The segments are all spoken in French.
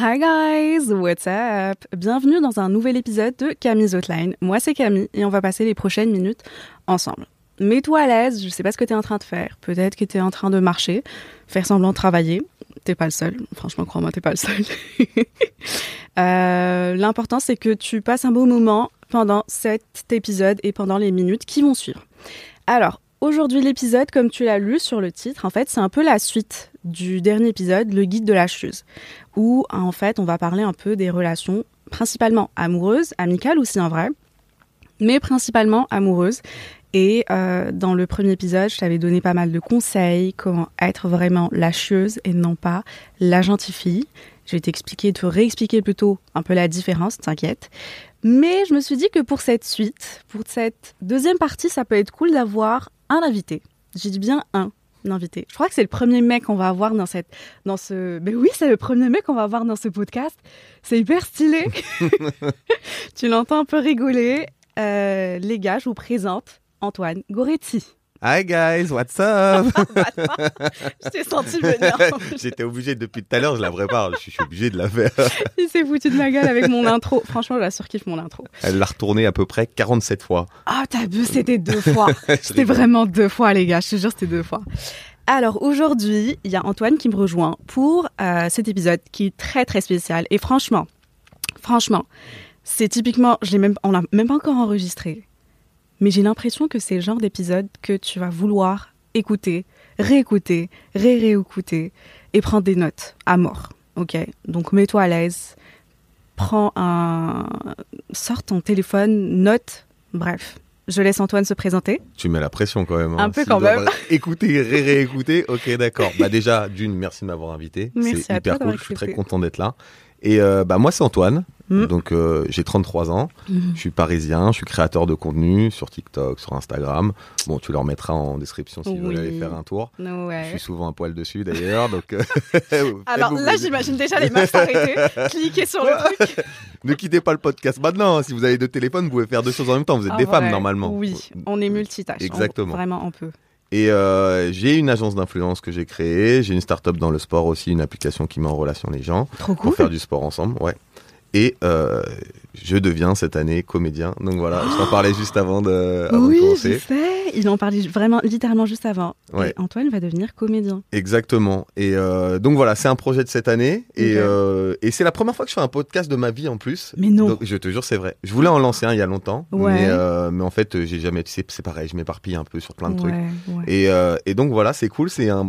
Hi guys, what's up? Bienvenue dans un nouvel épisode de Camille's Outline. Moi c'est Camille et on va passer les prochaines minutes ensemble. Mets-toi à l'aise, je sais pas ce que tu es en train de faire. Peut-être que tu es en train de marcher, faire semblant de travailler. T'es pas le seul. Franchement, crois-moi, t'es pas le seul. Euh, L'important, c'est que tu passes un beau moment pendant cet épisode et pendant les minutes qui vont suivre. Alors, aujourd'hui, l'épisode, comme tu l'as lu sur le titre, en fait, c'est un peu la suite du dernier épisode, le guide de la chieuse, où, en fait, on va parler un peu des relations principalement amoureuses, amicales aussi en vrai, mais principalement amoureuses. Et euh, dans le premier épisode, je t'avais donné pas mal de conseils, comment être vraiment la chieuse et non pas la gentille fille. Je vais t'expliquer, te réexpliquer plutôt un peu la différence, t'inquiète. Mais je me suis dit que pour cette suite, pour cette deuxième partie, ça peut être cool d'avoir un invité. J'ai dit bien un invité. Je crois que c'est le premier mec qu'on va avoir dans cette, dans ce. Mais oui, c'est le premier mec qu'on va avoir dans ce podcast. C'est hyper stylé. tu l'entends un peu rigoler. Euh, les gars, je vous présente Antoine Goretti. Hi guys, what's up? Je t'ai senti venir. J'étais obligé depuis tout à l'heure, je la prépare, je suis obligé de la faire. Il s'est foutu de ma gueule avec mon intro. Franchement, je la surkiffe mon intro. Elle l'a retourné à peu près 47 fois. Ah, t'as vu, c'était deux fois. C'était vraiment deux fois, les gars. Je te jure, c'était deux fois. Alors aujourd'hui, il y a Antoine qui me rejoint pour euh, cet épisode qui est très très spécial. Et franchement, franchement, c'est typiquement, je l'ai même, on l'a même pas encore enregistré. Mais j'ai l'impression que c'est le genre d'épisode que tu vas vouloir écouter, réécouter, ré-réécouter et prendre des notes à mort. Ok? Donc mets-toi à l'aise, prends un. Sors ton téléphone, note, bref. Je laisse Antoine se présenter. Tu mets la pression quand même. hein. Un peu quand même. Écouter, ré réécouter, ok d'accord. Bah déjà, d'une, merci de m'avoir invité. Merci C'est à hyper cool, je suis très content d'être là. Et euh, bah moi c'est Antoine, Mm. donc euh, j'ai 33 ans, Mhm. je suis parisien, je suis créateur de contenu sur TikTok, sur Instagram. Bon, tu leur mettras en description veulent Oui. aller faire un tour. Je suis souvent un poil dessus d'ailleurs, donc. euh, Alors là, j'imagine déjà les meufs s'arrêter, cliquer sur le truc. Ne quittez pas le podcast maintenant. Si vous avez deux téléphones, vous pouvez faire deux choses en même temps. Vous êtes En des femmes normalement. Oui, on est multitâche. Exactement. On- vraiment, on peut. Et euh, j'ai une agence d'influence que j'ai créée. J'ai une start-up dans le sport aussi, une application qui met en relation les gens Trop pour faire du sport ensemble. Ouais. Et euh, je deviens cette année comédien. Donc voilà, je t'en parlais juste avant de, avant de Oui, je commencer. sais. Il en parlait vraiment, littéralement juste avant. Ouais. Et Antoine va devenir comédien. Exactement. Et euh, donc voilà, c'est un projet de cette année. Et, euh, et c'est la première fois que je fais un podcast de ma vie en plus. Mais non. Donc, je te jure, c'est vrai. Je voulais en lancer un il y a longtemps. Ouais. Mais, euh, mais en fait, j'ai jamais. C'est c'est pareil, je m'éparpille un peu sur plein de trucs. Ouais, ouais. Et, et donc voilà, c'est cool, c'est un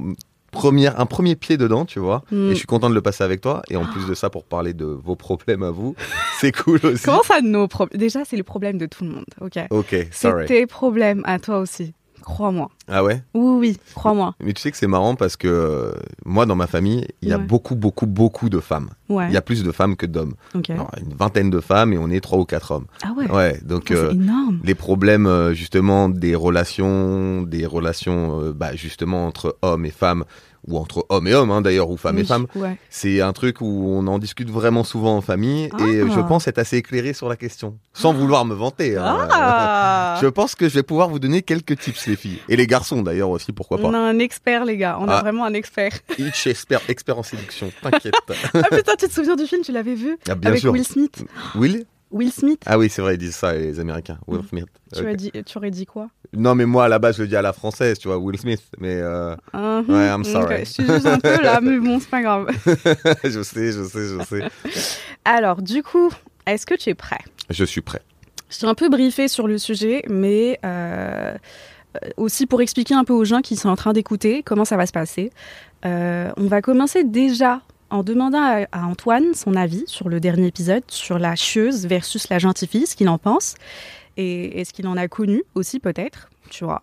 premier, un premier pied dedans, tu vois. Mm. Et je suis content de le passer avec toi. Et en plus de ça, pour parler de vos problèmes à vous, c'est cool aussi. Comment ça, nos problèmes Déjà, c'est le problème de tout le monde, ok Ok, C'est sorry. tes problèmes à toi aussi. Crois-moi. Ah ouais? Oui, oui, crois-moi. Mais tu sais que c'est marrant parce que euh, moi, dans ma famille, il y a Ouais. beaucoup, beaucoup, beaucoup de femmes. Ouais. Il y a plus de femmes que d'hommes. Alors, Une vingtaine de femmes et on est trois ou quatre hommes. Ah ouais. Ouais, donc Oh, euh, énorme. les problèmes euh, justement des relations, des relations bah, justement entre hommes et femmes, ou entre hommes et hommes hein, d'ailleurs, ou femmes et femmes, Ouais. C'est un truc où on en discute vraiment souvent en famille et Ah. je pense être assez éclairé sur la question, sans vouloir me vanter. hein. Ah Je pense que je vais pouvoir vous donner quelques tips les filles et les garçons d'ailleurs aussi pourquoi On pas. a un expert, les gars. On a Ah. vraiment un expert. Each expert expert en séduction, t'inquiète. ah putain, tu te souviens du film Tu l'avais vu Ah, bien Avec sûr. Will Smith. Will Will Smith. Ah oui c'est vrai ils disent ça les Américains. Will Smith. Tu, as dit, tu aurais dit quoi? Non mais moi à la base je le dis à la française tu vois Will Smith mais euh, Mhm. Ouais, I'm sorry. Je suis juste un peu là, mais bon, c'est pas grave. je sais je sais je sais. Alors, du coup, est-ce que tu es prêt? Je suis prêt. Je suis un peu briefée sur le sujet, mais euh, aussi pour expliquer un peu aux gens qui sont en train d'écouter comment ça va se passer. Euh, on va commencer déjà en demandant à, à Antoine son avis sur le dernier épisode, sur la chieuse versus la gentille fille, ce qu'il en pense, et est-ce qu'il en a connu aussi peut-être, tu vois.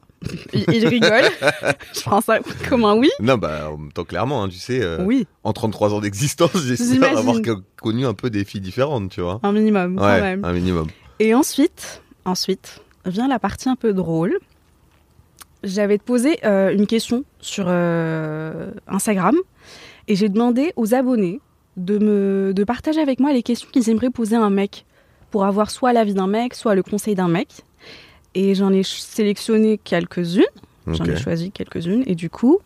il, il rigole. je prends ça comme un oui. Non, bah, en même temps, clairement, hein, tu sais, euh, Oui, en 33 ans d'existence, j'espère avoir connu un peu des filles différentes, tu vois. un minimum quand même. un minimum. Et ensuite, ensuite vient la partie un peu drôle. J'avais posé euh, une question sur euh, Instagram et j'ai demandé aux abonnés de me de partager avec moi les questions qu'ils aimeraient poser à un mec pour avoir soit l'avis d'un mec, soit le conseil d'un mec. Et j'en ai sélectionné quelques-unes, j'en ai choisi quelques-unes et du coup,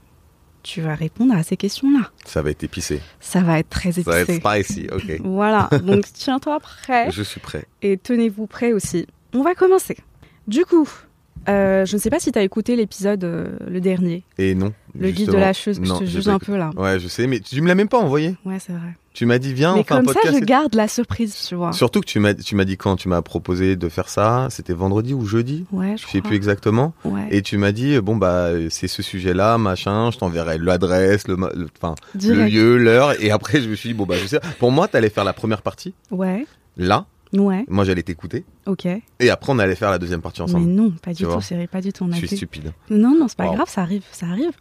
tu vas répondre à ces questions-là. Ça va être épicé. Ça va être très Ça va épicé. être spicy, ok. Voilà, donc tiens-toi prêt Je suis prêt. et tenez-vous prêts aussi. On va commencer. Du coup, euh, je ne sais pas si tu as écouté l'épisode, euh, le dernier, Et non. le guide de la chose. Je te juge un peu là. Ouais, je sais, mais tu me l'as même pas envoyé. Ouais, c'est vrai. Tu m'as dit, viens, Mais on fait un comme ça, je garde la surprise, tu vois. Surtout que tu m'as, tu m'as dit quand tu m'as proposé de faire ça, c'était vendredi ou jeudi, Ouais, je je sais plus exactement. Ouais, Et tu m'as dit, bon bah c'est ce sujet-là, machin, je t'enverrai l'adresse, le, le- lieu, l'heure. Et après je me suis dit, bon bah je sais. Pour moi, t'allais faire la première partie, Ouais, là. Ouais, Moi j'allais t'écouter. ok. Et après on allait faire la deuxième partie Mais ensemble. non, pas du tout, c'est pas du tout. On a je suis fait- stupide. Non, non, c'est pas Wow. grave, ça arrive, ça arrive.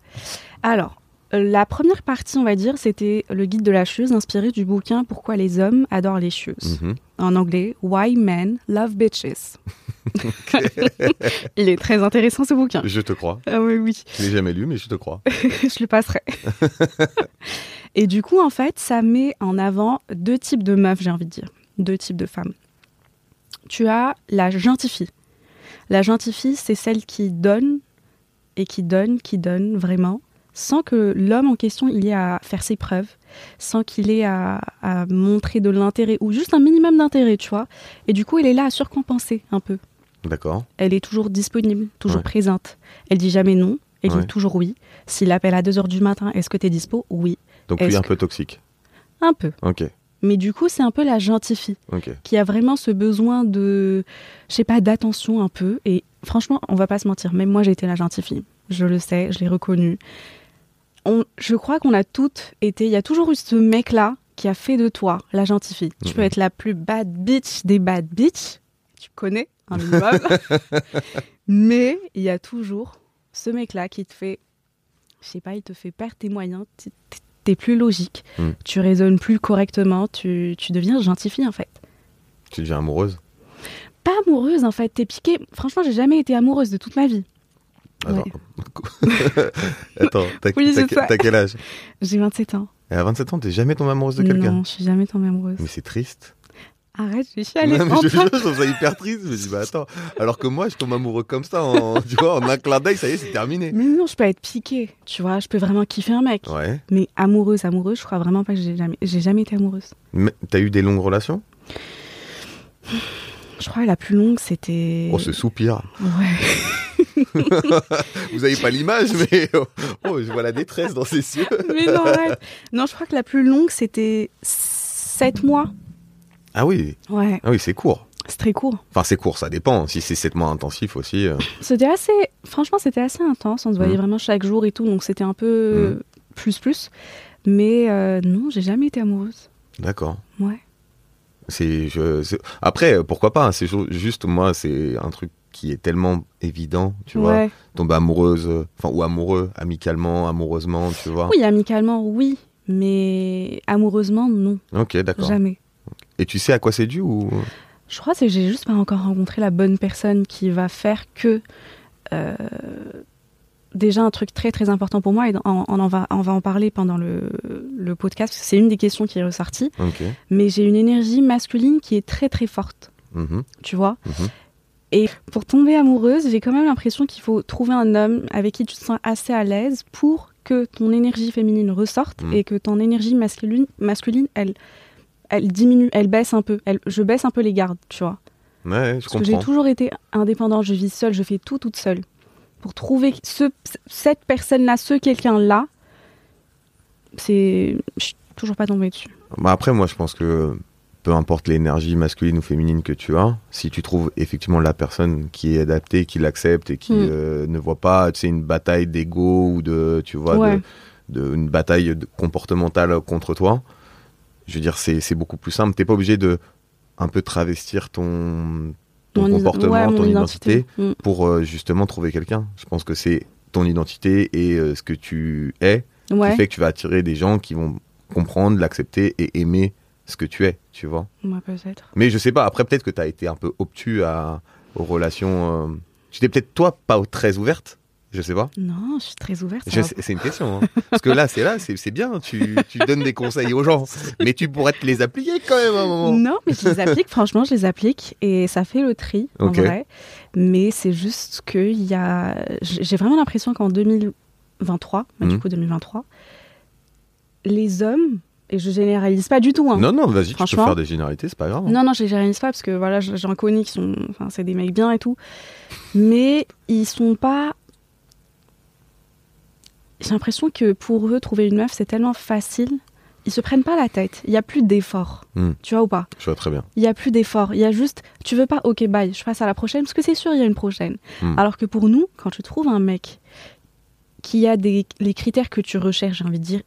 Alors, euh, la première partie, on va dire, c'était le guide de la chieuse inspiré du bouquin Pourquoi les hommes adorent les chieuses. Mhm. En anglais, Why Men Love Bitches. Il est très intéressant ce bouquin. Je te crois. Ah oui, oui, Je l'ai jamais lu, mais je te crois. je le passerai. Et du coup, en fait, ça met en avant deux types de meufs, j'ai envie de dire. Deux types de femmes. Tu as la gentille fille. La gentille fille, c'est celle qui donne et qui donne, qui donne vraiment, sans que l'homme en question il ait à faire ses preuves, sans qu'il ait à, à montrer de l'intérêt ou juste un minimum d'intérêt, tu vois. Et du coup, elle est là à surcompenser un peu. D'accord. Elle est toujours disponible, toujours Ouais. présente. Elle dit jamais non, elle Ouais. dit toujours oui. S'il appelle à 2h du matin, est-ce que tu es dispo? Oui, Donc Est-ce un que- peu toxique. un peu. Ok. Mais du coup, c'est un peu la gentille fille Ok. qui a vraiment ce besoin de, je sais pas, d'attention un peu. Et franchement, on va pas se mentir, même moi j'ai été la gentille fille. Je le sais, je l'ai reconnu. On, je crois qu'on a toutes été, il y a toujours eu ce mec-là qui a fait de toi la gentille fille. Tu peux être la plus bad bitch des bad bitch, tu connais un minimum. Mais il y a toujours ce mec-là qui te fait, je sais pas, il te fait perdre tes moyens, t'es- plus logique, Mhm. tu raisonnes plus correctement, tu, tu deviens gentille en fait. Tu deviens amoureuse Pas amoureuse en fait, t'es piquée. Franchement, j'ai jamais été amoureuse de toute ma vie. Attends. Attends, t'as, Oui, quel âge? J'ai 27 ans. Et à 27 ans, t'es jamais tombée amoureuse de quelqu'un? Non, je suis jamais tombée amoureuse. Mais c'est triste. Arrête, je Non, mais je, enfin. je trouve ça hyper triste. Je me dis, bah attends. Alors que moi, je tombe amoureux comme ça, en, tu vois, en un clin d'œil, ça y est, c'est terminé. Mais non, je peux être piquée, tu vois, je peux vraiment kiffer un mec. Ouais. Mais amoureuse, amoureuse, je crois vraiment pas que j'ai jamais, j'ai jamais été amoureuse. Mais t'as eu des longues relations? Je crois que la plus longue, c'était. Oh, ce soupir. Ouais. Vous avez pas l'image, mais oh, oh, je vois la détresse dans ses yeux. Mais non, arrête. Non, je crois que la plus longue, c'était 7 mois. Ah oui, Ouais, ah oui, c'est court. c'est très court. Enfin, c'est court, ça dépend. Si c'est 7 mois intensif aussi. euh, C'était assez. Franchement, c'était assez intense. On se voyait Mhm. vraiment chaque jour et tout, donc c'était un peu euh, plus plus. Mais euh, non, j'ai jamais été amoureuse. D'accord. Ouais. C'est, Après, pourquoi pas hein, C'est ju- juste, moi, c'est un truc qui est tellement évident, tu vois. ouais. Tomber amoureuse, euh, enfin, ou amoureux, amicalement, amoureusement, tu vois. Oui, amicalement, oui. Mais amoureusement, non. Ok, d'accord. Jamais. Et tu sais à quoi c'est dû ou? Je crois que j'ai juste pas encore rencontré la bonne personne qui va faire que. euh, déjà, un truc très très important pour moi, et on, on en, va, on va en parler pendant le, le podcast, c'est une des questions qui est ressortie. Mais j'ai une énergie masculine qui est très très forte, Mhm. tu vois? Mhm. Et pour tomber amoureuse, j'ai quand même l'impression qu'il faut trouver un homme avec qui tu te sens assez à l'aise pour que ton énergie féminine ressorte Mhm. et que ton énergie masculine, masculine elle, elle diminue, elle baisse un peu. Elle, je baisse un peu les gardes, tu vois. Ouais, je Parce que j'ai toujours été indépendante, je vis seule, je fais tout toute seule. Pour trouver ce, cette personne-là, ce quelqu'un-là, c'est. Je suis toujours pas tombée dessus. Bah après, moi, je pense que peu importe l'énergie masculine ou féminine que tu as, si tu trouves effectivement la personne qui est adaptée, qui l'accepte et qui Mm. euh, ne voit pas, tu sais, une bataille d'ego ou de, tu vois, Ouais. de, de- une bataille comportementale contre toi, je veux dire, c'est beaucoup plus simple. T'es pas obligé de un peu travestir ton ton Mon comportement, ouais, ton identité, Mm. pour euh, justement trouver quelqu'un. Je pense que c'est ton identité et euh, ce que tu es Ouais. qui fait que tu vas attirer des gens qui vont comprendre, l'accepter et aimer ce que tu es, tu vois. Ouais, peut-être. Mais je sais pas, après peut-être que tu as été un peu obtus à, aux relations. euh, Tu t'es peut-être toi pas très ouverte, je sais pas. Non, je suis très ouverte. sais- C'est une question. hein. Parce que là, c'est là, c'est bien, tu, tu donnes des conseils aux gens. Mais tu pourrais te les appliquer quand même à un moment. Non, mais je les applique, franchement, je les applique et ça fait le tri, en vrai. Mais c'est juste que il y a... J'ai vraiment l'impression qu'en 2023, bah, du Mhm. coup 2023, les hommes, et je généralise pas du tout, hein. Non, non, vas-y, tu peux faire des généralités, c'est pas grave. hein. Non, non, je les généralise pas parce que voilà, j'en connais qui sont. Enfin, c'est des mecs bien et tout. Mais ils sont pas. J'ai l'impression que pour eux, trouver une meuf, c'est tellement facile. Ils se prennent pas la tête. Il y a plus d'effort. Hmm. Tu vois ou pas? Je vois très bien. Il y a plus d'effort. Il y a juste. Tu veux pas, ok, bye, je passe à la prochaine parce que c'est sûr, il y a une prochaine. Hmm. Alors que pour nous, quand tu trouves un mec qui a des, les critères que tu recherches, j'ai envie de dire,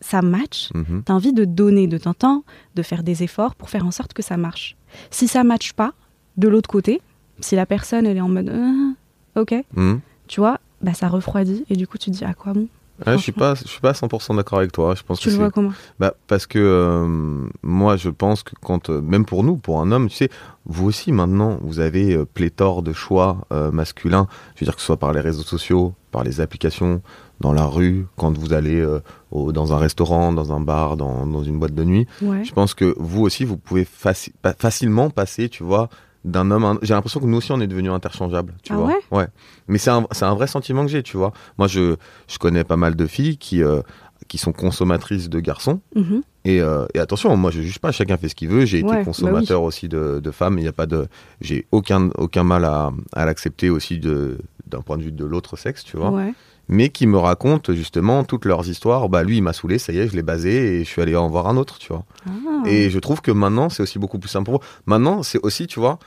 ça match, Mhm. T'as envie de donner de ton temps, de faire des efforts pour faire en sorte que ça marche. Si ça matche pas, de l'autre côté, si la personne elle est en mode Ah, ok, Mhm. tu vois, bah ça refroidit et du coup tu te dis à quoi bon? Ouais, je suis pas, je suis pas 100% d'accord avec toi. Je pense Tu que le vois comment? Bah, parce que euh, moi, je pense que quand, euh, même pour nous, pour un homme, tu sais, vous aussi maintenant, vous avez euh, pléthore de choix masculins. Je veux dire que ce soit par les réseaux sociaux, par les applications, dans la rue, quand vous allez au- dans un restaurant, dans un bar, dans, dans une boîte de nuit. Ouais. Je pense que vous aussi, vous pouvez faci- facilement passer, tu vois, d'un homme un... J'ai l'impression que nous aussi, on est devenus interchangeables, tu Ah vois. ouais? Ouais. Mais c'est un, un vrai sentiment que j'ai, tu vois. Moi, je, je connais pas mal de filles qui, euh, qui sont consommatrices de garçons. Mhm. Et, euh, et attention, moi je juge pas, chacun fait ce qu'il veut. J'ai Ouais, été bah consommateur aussi de, de femmes. Il n'y a pas de, j'ai aucun aucun mal à, à l'accepter aussi de d'un point de vue de l'autre sexe, tu vois. Ouais. Mais qui me racontent justement toutes leurs histoires. Bah lui il m'a saoulé, ça y est, je l'ai basé et je suis allé en voir un autre, tu vois. Ah. Et je trouve que maintenant c'est aussi beaucoup plus simple pour eux. Maintenant c'est aussi, tu vois,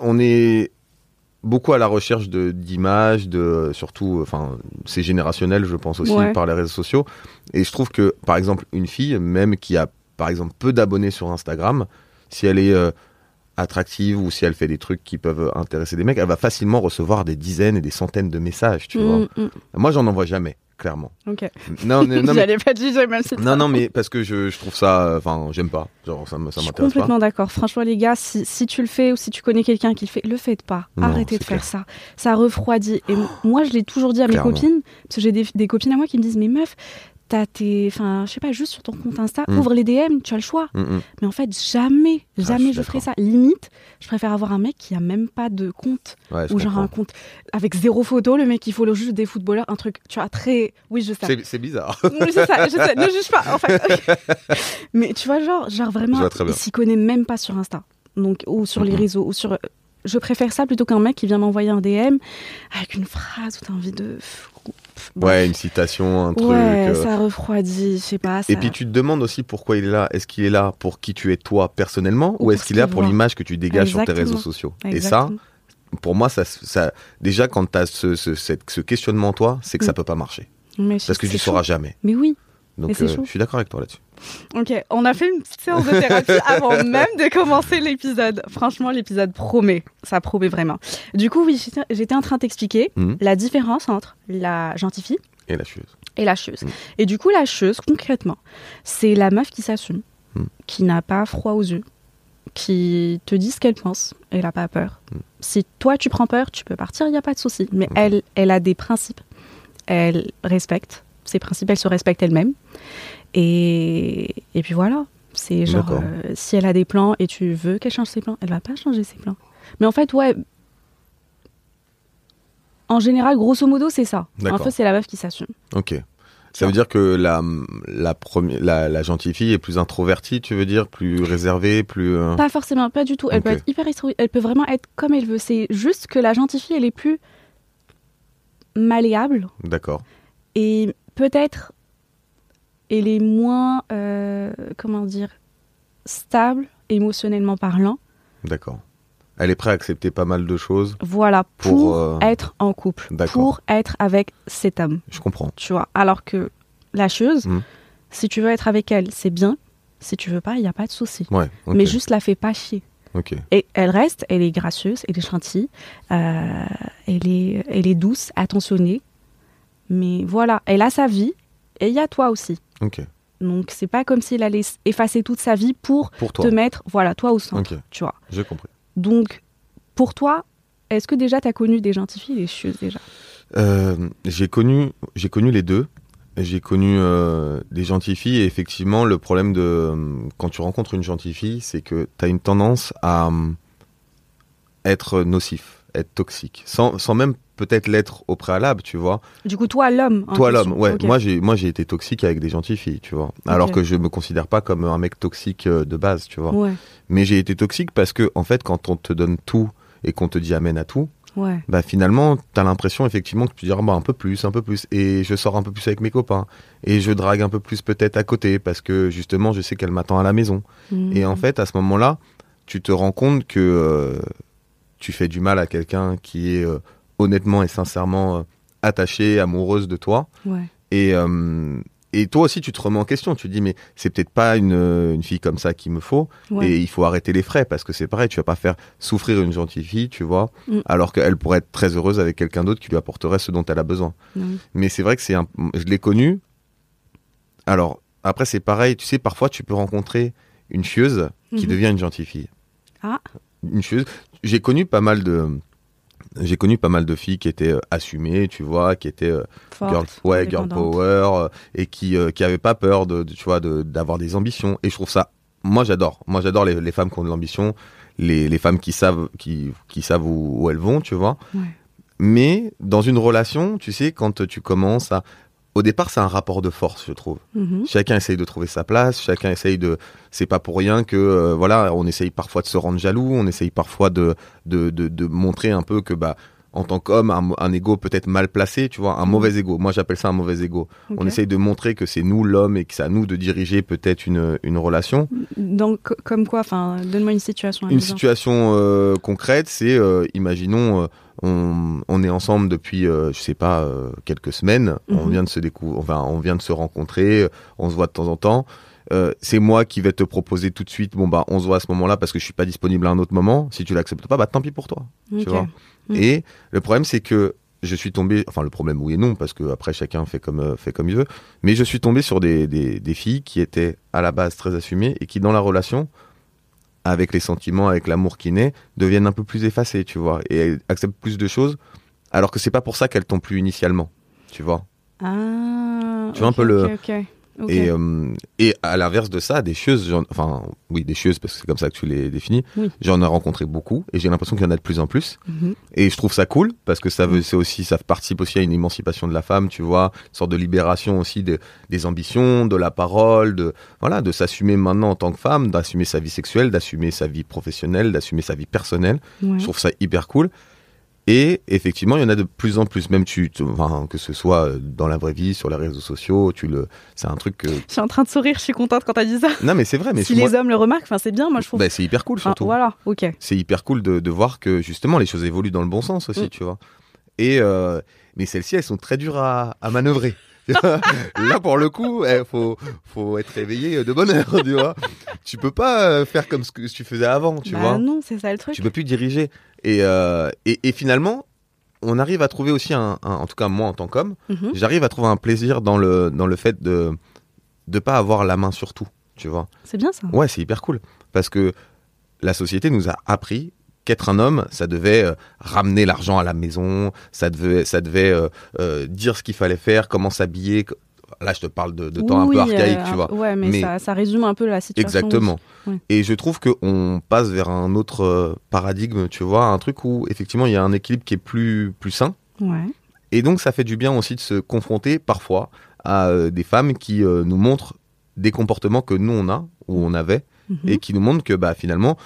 on est beaucoup à la recherche d'images, de surtout, enfin c'est générationnel, je pense aussi Ouais. par les réseaux sociaux. Et je trouve que par exemple une fille, même qui a par exemple peu d'abonnés sur Instagram, si elle est euh, attractive ou si elle fait des trucs qui peuvent intéresser des mecs, elle va facilement recevoir des dizaines et des centaines de messages, tu vois. Mm, mm. Moi j'en envoie jamais, clairement. Ok. Non, non, non, mais, pas juger même si non, non, mais parce que je, je trouve ça, enfin j'aime pas, genre ça ça Je suis m'intéresse pas. complètement d'accord. Franchement, les gars, si, si tu le fais ou si tu connais quelqu'un qui le fait, le faites pas. Non, Arrêtez de faire ça. Ça refroidit. Et m- moi, je l'ai toujours dit à mes Clairement. copines, parce que j'ai des, des copines à moi qui me disent, mais meuf, t'as tes, enfin, je sais pas, juste sur ton compte Insta, Mm. ouvre les DM, tu as le choix. Mm, mm. Mais en fait, jamais, Ah, je jamais je, ferai ça. Limite, je préfère avoir un mec qui a même pas de compte Ouais, je ou genre comprends. un compte avec zéro photo, le mec il follow juste des footballeurs, un truc, tu vois, très, oui, je sais. C'est- bizarre. Oui, c'est ça, je sais, ne juge pas, en fait. Mais tu vois, genre, genre Je vraiment, il s'y connaît même pas sur Insta. Donc, ou sur les réseaux, ou sur. Je préfère ça plutôt qu'un mec qui vient m'envoyer un DM avec une phrase où t'as envie de. Ouais, une citation, un truc. Ouais, euh. ça refroidit, je sais pas. Et puis tu te demandes aussi pourquoi il est là. Est-ce qu'il est là pour qui tu es toi personnellement Ou ou est-ce qu'il est là pour l'image que tu dégages sur tes réseaux sociaux? Et ça, pour moi, ça, ça déjà quand tu as ce, ce, ce questionnement en toi, c'est que ça Mm. peut pas marcher. Mais Parce que tu chaud. sauras jamais. Mais oui. Donc euh, je suis d'accord avec toi là-dessus. Ok, on a fait une petite séance de thérapie avant même de commencer l'épisode. Franchement, l'épisode promet. Ça promet vraiment. Du coup, oui, j'étais- en train de t'expliquer Mhm. la différence entre la gentille Et la chose. et la chieuse. Mm. Et du coup, la chieuse, concrètement, c'est la meuf qui s'assume, Mm. qui n'a pas froid aux yeux, qui te dit ce qu'elle pense, elle n'a pas peur. Si toi tu prends peur, tu peux partir, il n'y a pas de souci. Mais elle, elle a des principes, elle respecte ses principes, elle se respecte elle-même. Et, et puis voilà. C'est genre, euh, si elle a des plans et tu veux qu'elle change ses plans, elle va pas changer ses plans. Mais en fait, ouais. En général, grosso modo, c'est ça. En D'accord. fait, c'est la meuf qui s'assume. Ok. Ça veut dire que la, la, première, la, la gentille fille est plus introvertie, tu veux dire Plus réservée, plus. euh, Pas forcément, pas du tout. Elle peut être hyper. Elle peut vraiment être comme elle veut. C'est juste que la gentille fille, elle est plus malléable D'accord. et peut-être elle est moins, euh, comment dire, stable émotionnellement parlant. D'accord. Elle est prête à accepter pas mal de choses. Voilà, pour, Pour, euh, être en couple, d'accord. pour être avec cet homme, Je comprends. tu vois. Alors que la chieuse, Mhm. si tu veux être avec elle, c'est bien. Si tu veux pas, il n'y a pas de souci. Ouais. Mais juste la fais pas chier. Ok. Et elle reste, elle est gracieuse, elle est gentille, euh, elle, est, elle est douce, attentionnée. Mais voilà, elle a sa vie et il y a toi aussi. Ok. Donc c'est pas comme s'il allait effacer toute sa vie pour, te mettre, voilà, toi au centre, tu vois. J'ai compris. Donc pour toi, est-ce que déjà tu as connu des gentilles filles et des chieuses déjà? Euh, j'ai connu, j'ai connu les deux. J'ai connu euh, des gentilles filles et effectivement le problème de euh, quand tu rencontres une gentille fille, c'est que tu as une tendance à euh, être nocif, être toxique, sans, sans même peut-être l'être au préalable, tu vois. Du coup, toi l'homme. Toi l'homme, ouais. Moi j'ai moi j'ai été toxique avec des gentilles filles, tu vois. Alors que je me considère pas comme un mec toxique euh, de base, tu vois. Ouais, Mais j'ai été toxique parce que en fait quand on te donne tout et qu'on te dit amène à tout, ouais. bah finalement, t'as l'impression effectivement que tu dis ah, bah, un peu plus, un peu plus, et je sors un peu plus avec mes copains, et je drague un peu plus peut-être à côté parce que justement je sais qu'elle m'attend à la maison. Et en fait, à ce moment-là, tu te rends compte que euh, tu fais du mal à quelqu'un qui est euh, honnêtement et sincèrement euh, attachée, amoureuse de toi, Ouais. et euh, et toi aussi, tu te remets en question. Tu te dis, mais c'est peut-être pas une, une fille comme ça qu'il me faut. Ouais. Et il faut arrêter les frais parce que c'est pareil, tu vas pas faire souffrir une gentille fille, tu vois, Mm. alors qu'elle pourrait être très heureuse avec quelqu'un d'autre qui lui apporterait ce dont elle a besoin. Mais c'est vrai que c'est un... je l'ai connu. Alors, après, c'est pareil, tu sais, parfois tu peux rencontrer une chieuse qui Mhm. devient une gentille fille. Ah. Une chieuse. J'ai connu pas mal de. J'ai connu pas mal de filles qui étaient euh, assumées, tu vois, qui étaient euh, Forte, girl, ouais, girl power euh, et qui qui avaient pas peur de, de- tu vois de- d'avoir des ambitions. Et je trouve ça moi j'adore. Moi j'adore les, les femmes qui ont de l'ambition les, les femmes qui savent qui qui savent où, où elles vont tu vois. Ouais. mais dans une relation tu sais quand tu commences à au départ c'est un rapport de force je trouve Mhm. chacun essaye de trouver sa place chacun essaye de c'est pas pour rien que euh, voilà on essaye parfois de se rendre jaloux on essaye parfois de de, de, de montrer un peu que bah en tant qu'homme un, un ego peut-être mal placé tu vois un Mhm. mauvais ego. Moi j'appelle ça un mauvais ego. On essaye de montrer que c'est nous l'homme et que c'est à nous de diriger peut-être une, une relation. Donc, co- comme quoi Enfin, donne-moi une situation. un une situation euh, concrète c'est euh, imaginons euh, on, on est ensemble depuis je sais pas quelques semaines. On Mhm. vient de se découvrir enfin on vient de se rencontrer on se voit de temps en temps. Euh, c'est moi qui vais te proposer tout de suite bon bah on se voit à ce moment-là parce que je suis pas disponible à un autre moment. Si tu l'acceptes pas bah tant pis pour toi. Tu vois? Mm. Et le problème, c'est que je suis tombé, enfin le problème oui et non, parce que après chacun fait comme euh, fait comme il veut, mais je suis tombé sur des, des, des filles qui étaient à la base très assumées et qui dans la relation, avec les sentiments, avec l'amour qui naît, deviennent un peu plus effacées, tu vois, et acceptent plus de choses, alors que c'est pas pour ça qu'elles t'ont plu initialement, tu vois. Ah. Tu vois un peu le-. Et, euh, et à l'inverse de ça, des chieuses, enfin oui, des chieuses parce que c'est comme ça que tu les définis. Oui. J'en ai rencontré beaucoup et j'ai l'impression qu'il y en a de plus en plus. Mhm. Et je trouve ça cool parce que ça veut, c'est aussi, ça participe aussi à une émancipation de la femme, tu vois, une sorte de libération aussi de- des ambitions, de la parole, de voilà, de s'assumer maintenant en tant que femme, d'assumer sa vie sexuelle, d'assumer sa vie professionnelle, d'assumer sa vie personnelle. Ouais. Je trouve ça hyper cool. Et effectivement, il y en a de plus en plus, même tu, tu- enfin, que ce soit dans la vraie vie, sur les réseaux sociaux, tu le, c'est un truc que, Je suis en train de sourire, je suis contente quand t'as dit ça. non mais c'est vrai, mais si moi- les hommes le remarquent, enfin, c'est bien, moi je trouve. bah, c'est hyper cool surtout. voilà, ok. c'est hyper cool de, de voir que justement les choses évoluent dans le bon sens aussi, Mm. tu vois. Et euh, mais celles-ci, elles sont très dures à, à manœuvrer. Là, pour le coup, il faut, faut être réveillé de bonne heure, tu vois. Tu peux pas euh, faire comme ce que tu faisais avant, tu bah vois. non, c'est ça le truc. Tu peux plus diriger. Et, euh, et, et finalement, on arrive à trouver aussi, un, un- en tout cas moi en tant qu'homme, Mhm. j'arrive à trouver un plaisir dans le, dans le fait de de pas avoir la main sur tout, tu vois. C'est bien ça. Ouais, c'est hyper cool. Parce que la société nous a appris qu'être un homme, ça devait euh, ramener l'argent à la maison, ça devait, ça devait euh, euh, dire ce qu'il fallait faire, comment s'habiller. Là, je te parle de, de temps un peu archaïque, tu vois. Ouais, mais, Mais- ça, ça résume un peu la situation. Exactement. Ouais. Et je trouve qu'on passe vers un autre paradigme, tu vois, un truc où effectivement il y a un équilibre qui est plus, plus sain. Ouais. Et donc ça fait du bien aussi de se confronter parfois à des femmes qui nous montrent des comportements que nous on a ou on avait Mhm. et qui nous montrent que bah finalement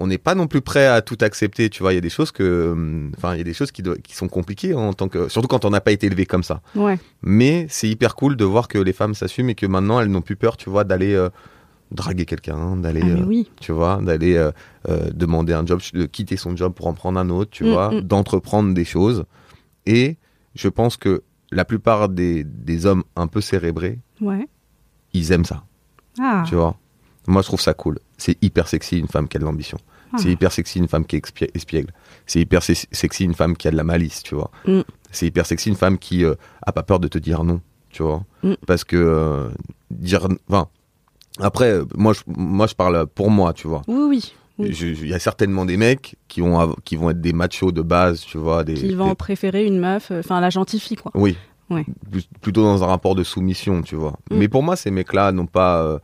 on n'est pas non plus prêt à tout accepter tu vois il y a des choses que hum, enfin il y a des choses qui, sont compliquées en tant que surtout quand on n'a pas été élevé comme ça Ouais. mais c'est hyper cool de voir que les femmes s'assument et que maintenant elles n'ont plus peur tu vois d'aller euh, draguer quelqu'un d'aller Ah, euh, oui. tu vois, d'aller euh, demander un job, de quitter son job pour en prendre un autre, tu Mm, vois, mm. d'entreprendre des choses. Et je pense que la plupart des, des hommes un peu cérébrés, Ouais. ils aiment ça, Ah. tu vois. Moi, je trouve ça cool. C'est hyper sexy une femme qui a de l'ambition. C'est hyper sexy une femme qui espiègle. C'est hyper se- sexy une femme qui a de la malice, tu vois. Mm. C'est hyper sexy une femme qui euh, a pas peur de te dire non, tu vois. Mm. Parce que euh, dire, enfin, après, euh, moi, je, moi, je parle pour moi, tu vois. Oui, oui. Il y a certainement des mecs qui vont, av- qui vont être des machos de base, tu vois. Des, Qui vont des- préférer une meuf, euh, enfin la gentifie quoi. Oui. Ouais. Plutôt dans un rapport de soumission, tu vois. Mm. Mais pour moi, ces mecs-là n'ont pas. euh,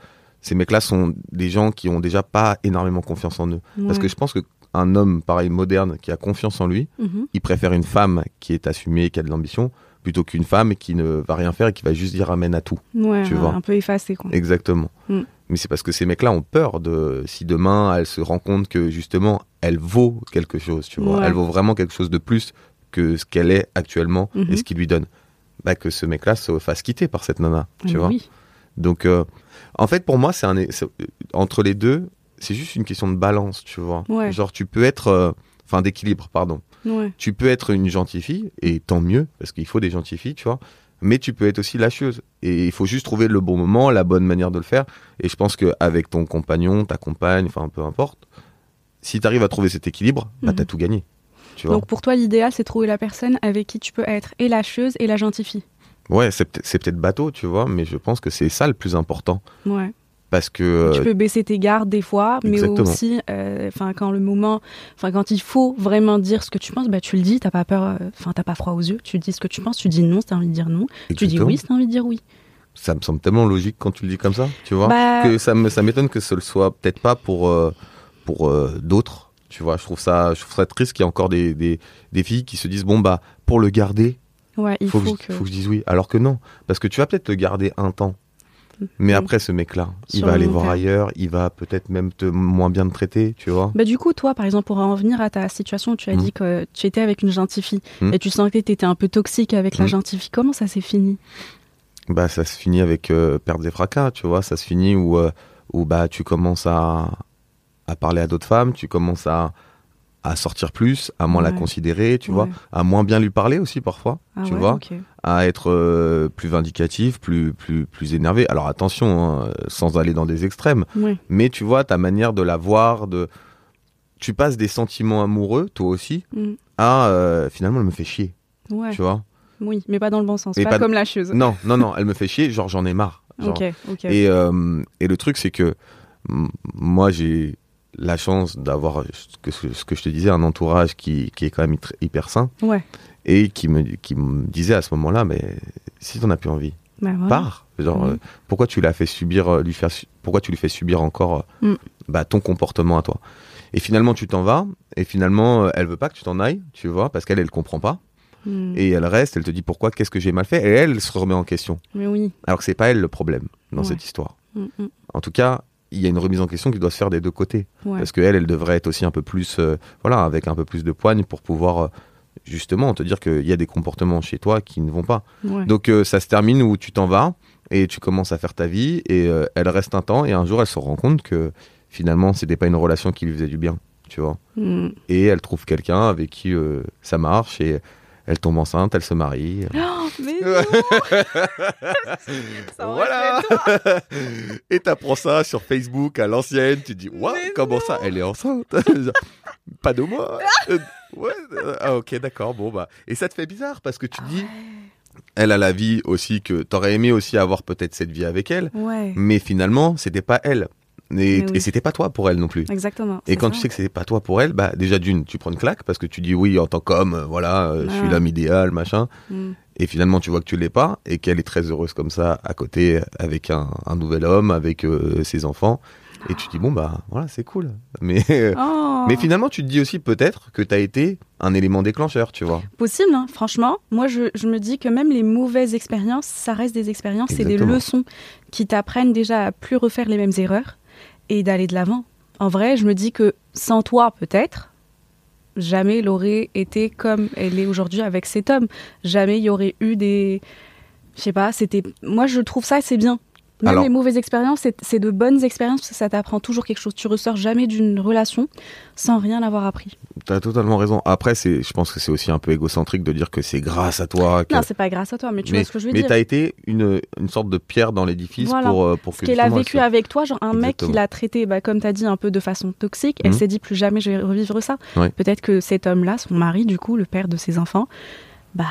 ces mecs-là sont des gens qui ont déjà pas énormément confiance en eux. Parce que je pense qu'un homme, pareil, moderne, qui a confiance en lui, Mhm. il préfère une femme qui est assumée, qui a de l'ambition, plutôt qu'une femme qui ne va rien faire et qui va juste dire amène à tout. Ouais, tu vois. un peu effacé quoi. Exactement. Mm. Mais c'est parce que ces mecs-là ont peur de si demain elle se rend compte que justement elle vaut quelque chose, tu vois. Ouais. Elle vaut vraiment quelque chose de plus que ce qu'elle est actuellement Mhm. et ce qu'il lui donne. Bah, que ce mec-là se fasse quitter par cette nana, tu Mais vois. Oui. Donc, euh, en fait, pour moi, c'est un, c'est- entre les deux, c'est juste une question de balance, tu vois. Ouais. Genre, tu peux être, euh, enfin, d'équilibre, pardon. Ouais. Tu peux être une gentille fille, et tant mieux, parce qu'il faut des gentilles filles, tu vois. Mais tu peux être aussi lâcheuse. Et il faut juste trouver le bon moment, la bonne manière de le faire. Et je pense qu'avec ton compagnon, ta compagne, enfin, peu importe, si tu arrives à trouver cet équilibre, bah, Mhm. t'as tout gagné. Tu vois. Donc pour toi l'idéal c'est trouver la personne avec qui tu peux être et lâcheuse et la gentifie. Ouais, c'est peut-être bateau, tu vois, mais je pense que c'est ça le plus important. Ouais. Parce que. tu euh, peux baisser tes gardes des fois, mais aussi, euh, quand le moment, enfin quand il faut vraiment dire ce que tu penses, bah tu le dis, t'as pas peur, euh, enfin t'as pas froid aux yeux, tu dis ce que tu penses, tu dis non si t'as envie de dire non, tu dis oui si t'as envie de dire oui. ça me semble tellement logique quand tu le dis comme ça, tu vois. Bah- Que ça m'étonne que ce le soit peut-être pas pour euh, pour d'autres, tu vois. Je trouve ça je trouve ça triste qu'il y ait encore des, des des filles qui se disent bon bah pour le garder, Ouais, il faut, faut, que, je- que. faut que je dise oui, alors que non, parce que tu vas peut-être le garder un temps. Mais Mm. après ce mec-là, il va le aller voir ailleurs, il va peut-être même te moins bien te traiter, tu vois. Bah du coup, toi, par exemple, pour en revenir à ta situation, où tu as Mm. dit que tu étais avec une gentille fille Mm. et tu sentais que tu étais un peu toxique avec la gentille fille. Comment ça s'est fini? Bah ça se finit avec euh, pertes et fracas, tu vois. Ça se finit où euh, où bah tu commences à à parler à d'autres femmes, tu commences à à sortir plus, à moins la considérer, tu vois, à moins bien lui parler aussi parfois, Ah tu ouais, vois, à être euh, plus vindicatif, plus plus plus énervé. Alors attention, hein, sans aller dans des extrêmes, mais tu vois ta manière de la voir, de tu passes des sentiments amoureux, toi aussi, Mm. à euh, finalement elle me fait chier, Ouais. tu vois. Oui, mais pas dans le bon sens, pas, pas- comme lâcheuse. Non, non, non, elle me fait chier, genre j'en ai marre. Genre, Ok, ok. Et, euh, et le truc, c'est que moi, j'ai la chance d'avoir ce que, je te disais, un entourage qui, qui est quand même hyper- sain Ouais. et qui me, qui me disait à ce moment-là, mais si t'en as plus envie, Bah, voilà. pars. Genre, euh, pourquoi tu l'as fait subir, euh, lui faire, pourquoi tu lui fais subir encore euh, Mm. bah, ton comportement à toi? Et finalement, tu t'en vas et finalement, elle veut pas que tu t'en ailles, tu vois, parce qu'elle, elle comprend pas Mm. et elle reste, elle te dit pourquoi, qu'est-ce que j'ai mal fait? Et elle, elle se remet en question. Mais oui. Alors que c'est pas elle le problème dans Ouais. cette histoire. Mm. En tout cas, il y a une remise en question qui doit se faire des deux côtés. Ouais. Parce qu'elle, elle devrait être aussi un peu plus, euh, voilà, avec un peu plus de poigne pour pouvoir euh, justement te dire qu'il y a des comportements chez toi qui ne vont pas. Ouais. Donc euh, ça se termine où tu t'en vas et tu commences à faire ta vie et euh, elle reste un temps et un jour elle se rend compte que finalement c'était pas une relation qui lui faisait du bien, tu vois. Mm. Et elle trouve quelqu'un avec qui euh, ça marche et elle tombe enceinte, elle se marie. Oh, mais non Ça voilà. Et t'apprends ça sur Facebook à l'ancienne. Tu dis, waouh, comment ça Elle est enceinte? Pas de moi Euh, Ouais. euh, Ah ok, d'accord. Bon bah. Et ça te fait bizarre parce que tu te dis, elle a la vie aussi que t'aurais aimé aussi avoir peut-être cette vie avec elle, Ouais. mais finalement c'était pas elle. Et, oui. et c'était pas toi pour elle non plus. Exactement. Et quand ça. tu sais que c'est pas toi pour elle, bah déjà d'une, tu prends une claque parce que tu dis oui en tant qu'homme, euh, voilà, euh, je suis Ah. l'homme idéal, machin. Mm. Et finalement, tu vois que tu l'es pas et qu'elle est très heureuse comme ça à côté avec un, un nouvel homme, avec euh, ses enfants. Et tu dis bon bah voilà, c'est cool. Mais Oh. mais finalement, tu te dis aussi peut-être que tu as été un élément déclencheur, tu vois. Possible, hein, franchement. Moi, je, je me dis que même les mauvaises expériences, ça reste des expériences, c'est des leçons qui t'apprennent déjà à plus refaire les mêmes erreurs et d'aller de l'avant. En vrai, je me dis que sans toi, peut-être, jamais elle aurait été comme elle est aujourd'hui avec cet homme. Jamais il y aurait eu des. Je sais pas, c'était. Moi, je trouve ça, c'est bien. Même Alors- les mauvaises expériences, c'est- de bonnes expériences parce que ça t'apprend toujours quelque chose. Tu ressors jamais d'une relation sans rien avoir appris. T'as totalement raison. Après, c'est, je pense que c'est aussi un peu égocentrique de dire que c'est grâce à toi. que- Non, c'est pas grâce à toi, mais tu mais vois ce que je veux mais dire. t'as été une, une sorte de pierre dans l'édifice Voilà. pour, euh, pour Ce que qu'elle a vécu elle avec toi, genre un mec qui l'a traité, bah, comme tu as dit, un peu de façon toxique, elle Mhm. s'est dit plus jamais je vais revivre ça. Ouais. Peut-être que cet homme-là, son mari, du coup, le père de ses enfants, bah,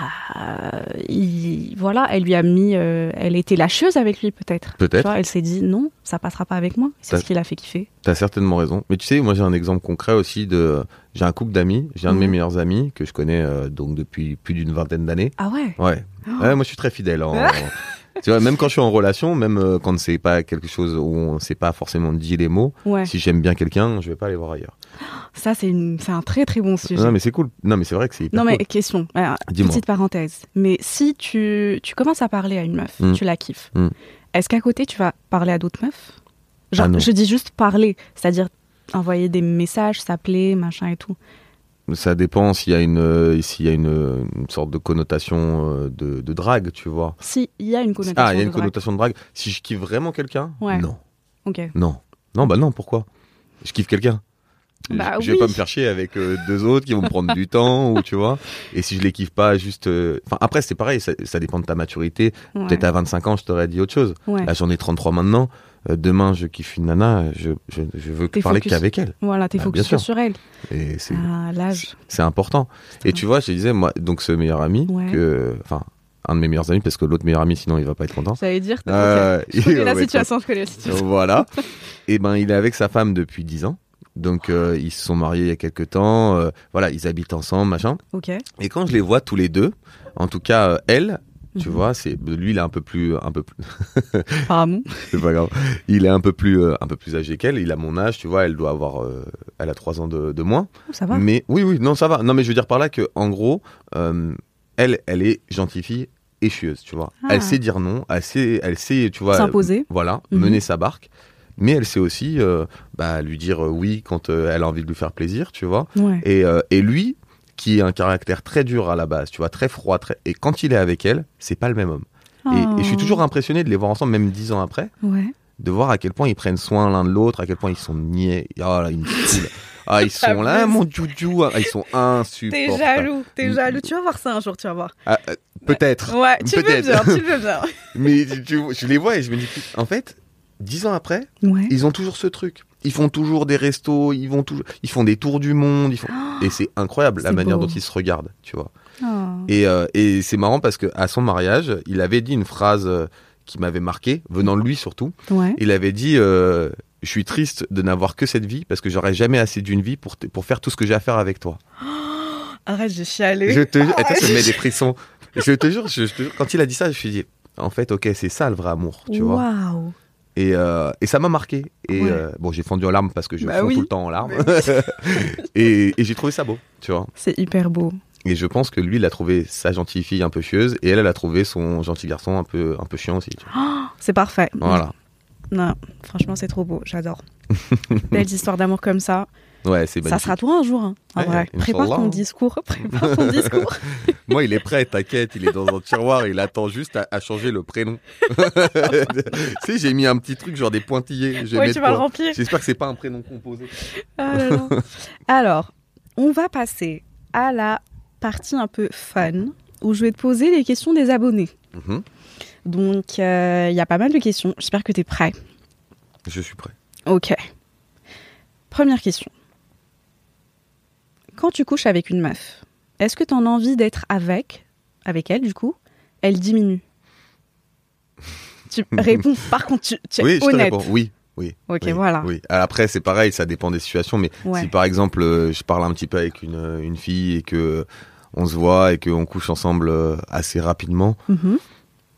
il- voilà, elle lui a mis, euh, elle était lâcheuse avec lui peut-être. Peut-être. Elle s'est dit non, ça passera pas avec moi. C'est ce qui l'a fait kiffer. T'as certainement raison. Mais tu sais, moi j'ai un exemple concret aussi de. J'ai un couple d'amis. J'ai un de mes Mhm. meilleurs amis que je connais euh, donc depuis plus d'une vingtaine d'années. Ah ouais? Ouais. Ouais, moi je suis très fidèle. en- tu vois, même quand je suis en relation, même euh, quand c'est pas quelque chose où on s'est pas forcément dit les mots, Ouais. si j'aime bien quelqu'un, je vais pas aller voir ailleurs. Ça c'est une, un très très bon sujet. Non mais c'est cool. Non mais c'est vrai que c'est hyper Non mais cool. question, euh, petite parenthèse. Mais si tu, tu commences à parler à une meuf, Mm. tu la kiffes, Mm. est-ce qu'à côté tu vas parler à d'autres meufs? Genre, Ah je dis juste parler, c'est-à-dire envoyer des messages, s'appeler, machin et tout. Ça dépend s'il y a une euh, s'il y a une, une sorte de connotation euh, de, de drague, tu vois. Si il y a une connotation. Ah, il y a une de drague. connotation de drague. Si je kiffe vraiment quelqu'un, Ouais. non, Ok. non, non, bah non. Pourquoi? Je kiffe quelqu'un. Bah je, je vais pas me faire chier avec euh, deux autres qui vont me prendre du temps ou tu vois. Et si je les kiffe pas, juste. euh, Enfin après c'est pareil, ça, ça dépend de ta maturité. Ouais. Peut-être à 25 ans, je t'aurais dit autre chose. Ouais. Là j'en ai 33 maintenant. Euh, demain je kiffe une nana, je, je, je veux parler qu'avec elle. Voilà, t'es Bah, focus bien sûr. sur elle. Et c'est Ah, l'âge. c'est important. Et tu vois, je disais moi donc ce meilleur ami Ouais. que enfin un de mes meilleurs amis parce que l'autre meilleur ami sinon il va pas être content. Ça veut dire. Euh, Je connais il la situation, je connais la situation. voilà. Et ben, il est avec sa femme depuis 10 ans. Donc, euh, ils se sont mariés il y a quelques temps. euh, voilà, ils habitent ensemble, machin. Ok. Et quand je les vois tous les deux, en tout cas, euh, elle, tu Mhm. vois, c'est lui, il est un peu plus, un peu plus, Apparemment. c'est pas grave. Il est un peu plus, euh, un peu plus âgé qu'elle. Il a mon âge, tu vois. Elle doit avoir, euh, elle a 3 ans de, de moins. Oh, ça va. Mais oui, oui, non, ça va. Non, mais je veux dire par là que, en gros, euh, elle, elle est gentille fille et chieuse, tu vois. Ah. Elle sait dire non. Elle sait, elle sait, tu vois. S'imposer. Voilà, Mhm. mener sa barque. Mais elle sait aussi bah, lui dire oui quand elle a envie de lui faire plaisir, tu vois. Ouais. Et, et lui, qui a un caractère très dur à la base, tu vois, très froid, très... et quand il est avec elle, c'est pas le même homme. Et, et je suis Oh. toujours impressionné de les voir ensemble, même dix ans après, Ouais. de voir à quel point ils prennent soin l'un de l'autre, à quel point ils sont niais. Ah là, ils me saoulent. Ah, ils sont là, mon joujou. Ah, ils sont insupportables. T'es jaloux, t'es jaloux. Tu vas voir ça un jour, tu vas voir. Ah, euh, Peut-être. Ouais, tu veux Peut-être. bien, tu veux bien. Mais tu- tu- je les vois et je me dis, en fait, dix ans après, Ouais. ils ont toujours ce truc. Ils font toujours des restos, ils vont toujours, ils font des tours du monde, ils font... et c'est incroyable la Oh, manière beau. dont ils se regardent, tu vois. Oh. Et, euh, et c'est marrant parce que à son mariage, il avait dit une phrase euh, qui m'avait marqué, venant de lui surtout. Ouais. Il avait dit euh, Je suis triste de n'avoir que cette vie parce que j'aurai jamais assez d'une vie pour, pour faire tout ce que j'ai à faire avec toi. Arrête, j'ai chialé. Je te jure, et toi, ça me met des frissons. Je te jure, je, je te jure, quand il a dit ça, je me suis dit En fait, ok, c'est ça le vrai amour, tu vois. Et, euh, et ça m'a marqué. Et Ouais. euh, bon, j'ai fondu en larmes parce que je Bah fonds oui. tout le temps en larmes. et et j'ai trouvé ça beau, tu vois. C'est hyper beau. Et je pense que lui, il a trouvé sa gentille fille un peu chieuse et elle, elle a trouvé son gentil garçon un peu, un peu chiant aussi. vois. C'est parfait. Voilà. Non, franchement, c'est trop beau. J'adore. Belles histoires d'amour comme ça. Ouais, c'est Ça sera toi un jour. hein, en Ouais, vrai. Prépare ton discours. Prépare ton discours. Moi, il est prêt, t'inquiète, il est dans un tiroir, il attend juste à, à changer le prénom. tu sais, j'ai mis un petit truc, genre des pointillés. Je Ouais, tu vas le remplir. J'espère que c'est pas un prénom composé. Ah. Alors, on va passer à la partie un peu fun où je vais te poser les questions des abonnés. Mhm. Donc, euh, il y a pas mal de questions. J'espère que tu es prêt. Je suis prêt. Ok. Première question. Quand tu couches avec une meuf, est-ce que as envie d'être avec, avec elle du coup? Elle diminue. Tu réponds, par contre, tu, tu es oui, je te réponds. Oui. Oui. Ok, oui, voilà. Oui. Après, c'est pareil, ça dépend des situations. Mais Ouais. si par exemple, euh, je parle un petit peu avec une, euh, une fille et que on se voit et qu'on couche ensemble euh, assez rapidement, Mhm.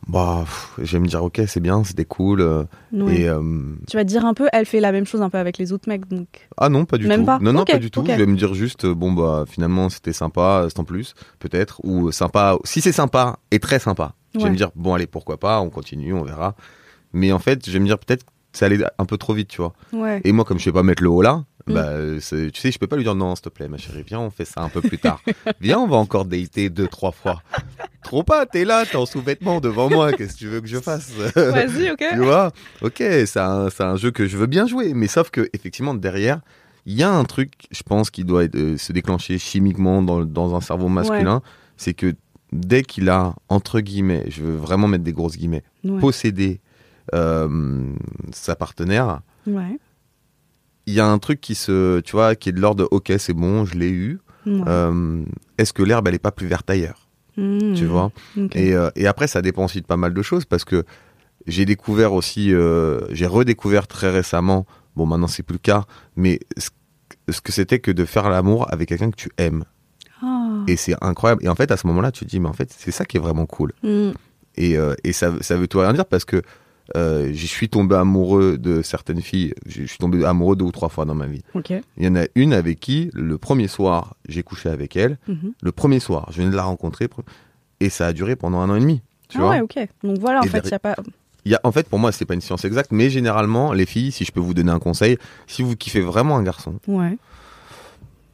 Bah, je vais me dire, ok, c'est bien, c'était cool. euh, Ouais. Et euh, Tu vas te dire un peu, elle fait la même chose un peu avec les autres mecs, donc. ah non, pas du Même tout. pas Non, non, pas du tout. Je vais me dire juste, euh, bon bah, finalement, c'était sympa, c'est en plus, peut-être, ou sympa. Si c'est sympa et très sympa, je vais Ouais. me dire, bon allez, pourquoi pas, on continue, on verra. Mais en fait, je vais me dire peut-être ça allait un peu trop vite, tu vois. Ouais. Et moi, comme je sais pas mettre le haut là, Mm. bah, euh, tu sais, je peux pas lui dire non, s'il te plaît, ma chérie, viens, on fait ça un peu plus tard. viens, on va encore dater deux, trois fois. Trop pas, t'es là, t'es en sous-vêtements devant moi, qu'est-ce que tu veux que je fasse? Vas-y, ok. Tu vois? Ok, c'est un, un jeu que je veux bien jouer, mais sauf que effectivement derrière, il y a un truc, je pense, qui doit être, euh, se déclencher chimiquement dans, dans un cerveau masculin, c'est que dès qu'il a entre guillemets, je veux vraiment mettre des grosses guillemets, Ouais. possédé sa partenaire, Ouais. il y a un truc qui se, tu vois, qui est de l'ordre ok, c'est bon, je l'ai eu. Ouais. Euh, Est-ce que l'herbe elle est pas plus verte ailleurs? Mmh. Tu vois? Et, euh, et après, ça dépend aussi de pas mal de choses parce que j'ai découvert aussi, euh, j'ai redécouvert très récemment, bon maintenant c'est plus le cas, mais ce, ce que c'était que de faire l'amour avec quelqu'un que tu aimes. Ah. Et c'est incroyable. Et en fait, à ce moment-là, tu te dis, mais en fait, c'est ça qui est vraiment cool. Mmh. Et, euh, et ça, ça veut tout rien dire parce que euh, je suis tombé amoureux de certaines filles. Je suis tombé amoureux deux ou trois fois dans ma vie. Il y en a une avec qui, le premier soir, j'ai couché avec elle. Mhm. Le premier soir, je venais de la rencontrer. Et ça a duré pendant un an et demi. Tu ah vois ouais, ok. Donc voilà, en Et fait, il n'y a pas. Y a, en fait, pour moi, c'est pas une science exacte, mais généralement, les filles, si je peux vous donner un conseil, si vous kiffez vraiment un garçon, Ouais.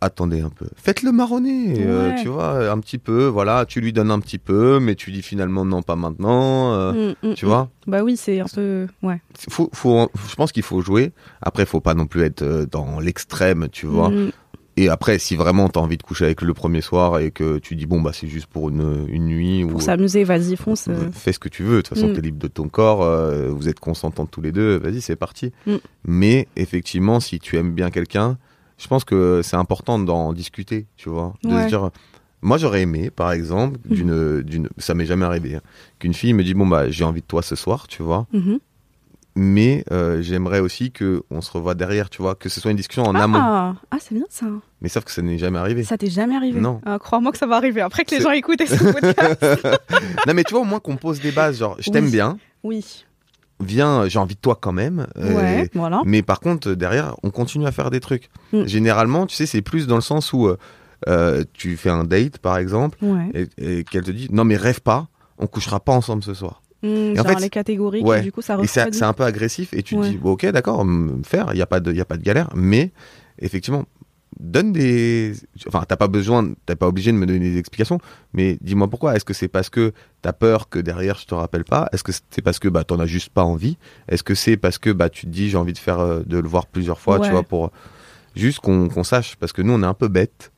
Attendez un peu. Faites-le marronner, euh, tu vois, un petit peu, voilà, tu lui donnes un petit peu, mais tu dis finalement non, pas maintenant, euh, Mmh, mmh, tu mmh. vois. Bah oui, c'est un peu. Ouais. Faut, faut, je pense qu'il faut jouer. Après, faut pas non plus être euh, dans l'extrême, tu vois. Mmh. Et après, si vraiment t'as envie de coucher avec le premier soir et que tu dis bon bah c'est juste pour une, une nuit ou Pour s'amuser, vas-y, fonce. euh. fais ce que tu veux. De toute façon, Mm. t'es libre de ton corps. euh, vous êtes consentants tous les deux. Vas-y, c'est parti. Mm. Mais effectivement, si tu aimes bien quelqu'un, je pense que c'est important d'en discuter. Tu vois, de Ouais. se dire. Moi, j'aurais aimé, par exemple, Mm. d'une, d'une, ça m'est jamais arrivé, hein, qu'une fille me dit bon bah j'ai envie de toi ce soir, tu vois. Mhm. Mais euh, j'aimerais aussi que on se revoie derrière, tu vois, que ce soit une discussion en amont. Ah, ah c'est bien ça. Mais sauf que ça n'est jamais arrivé. Ça t'est jamais arrivé Non. Ah, Crois-moi que ça va arriver. Après que les gens écoutent ce podcast. non mais tu vois au moins qu'on pose des bases, genre je t'aime bien, oui. Viens, j'ai envie de toi quand même. euh, voilà. Mais par contre, derrière, on continue à faire des trucs. Mm. Généralement, tu sais, c'est plus dans le sens où euh, euh, tu fais un date, par exemple, Ouais. et, et qu'elle te dit non mais rêve pas, on couchera pas ensemble ce soir. Mmh, en genre fait, les catégories, ouais. du coup, ça c'est un peu agressif, et tu te dis bon, ok, d'accord, me faire, il y a pas de, y a pas de galère, mais effectivement. Donne des. Enfin, t'as pas besoin, t'es pas obligé de me donner des explications, mais dis-moi pourquoi. Est-ce que c'est parce que t'as peur que derrière je te rappelle pas? Est-ce que c'est parce que bah t'en as juste pas envie? Est-ce que c'est parce que bah tu te dis j'ai envie de faire euh, de le voir plusieurs fois, Ouais. tu vois, pour juste qu'on sache, parce que nous on est un peu bêtes.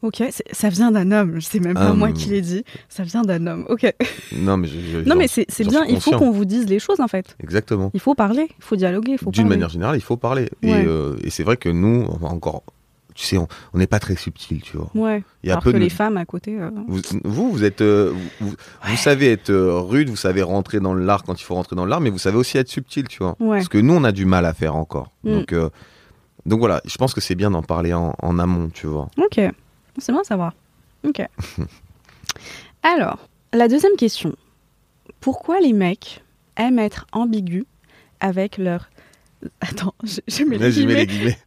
Ok, ça vient d'un homme. C'est même pas Hum. moi qui l'ai dit. Ça vient d'un homme. Ok. Non mais je- je- Non, j'en- mais c'est bien. Il faut qu'on vous dise les choses, en fait. Exactement. Il faut parler. Il faut dialoguer. Il faut D'une manière générale, il faut parler. Et, euh, et c'est vrai que nous, encore, tu sais, on n'est pas très subtil, tu vois. Ouais. Il y a Alors peu que de les femmes à côté. euh, Vous, vous, vous êtes, euh, vous, savez être euh, rude, vous savez rentrer dans l'art quand il faut rentrer dans l'art, mais vous savez aussi être subtil, tu vois. Ouais. Parce que nous, on a du mal à faire encore. Mm. Donc, euh, donc voilà, je pense que c'est bien d'en parler en, en amont, tu vois. Ok. C'est bon à savoir. Ok. Alors, la deuxième question. Pourquoi les mecs aiment être ambigus avec leurs. Attends, je, je mets les guillemets.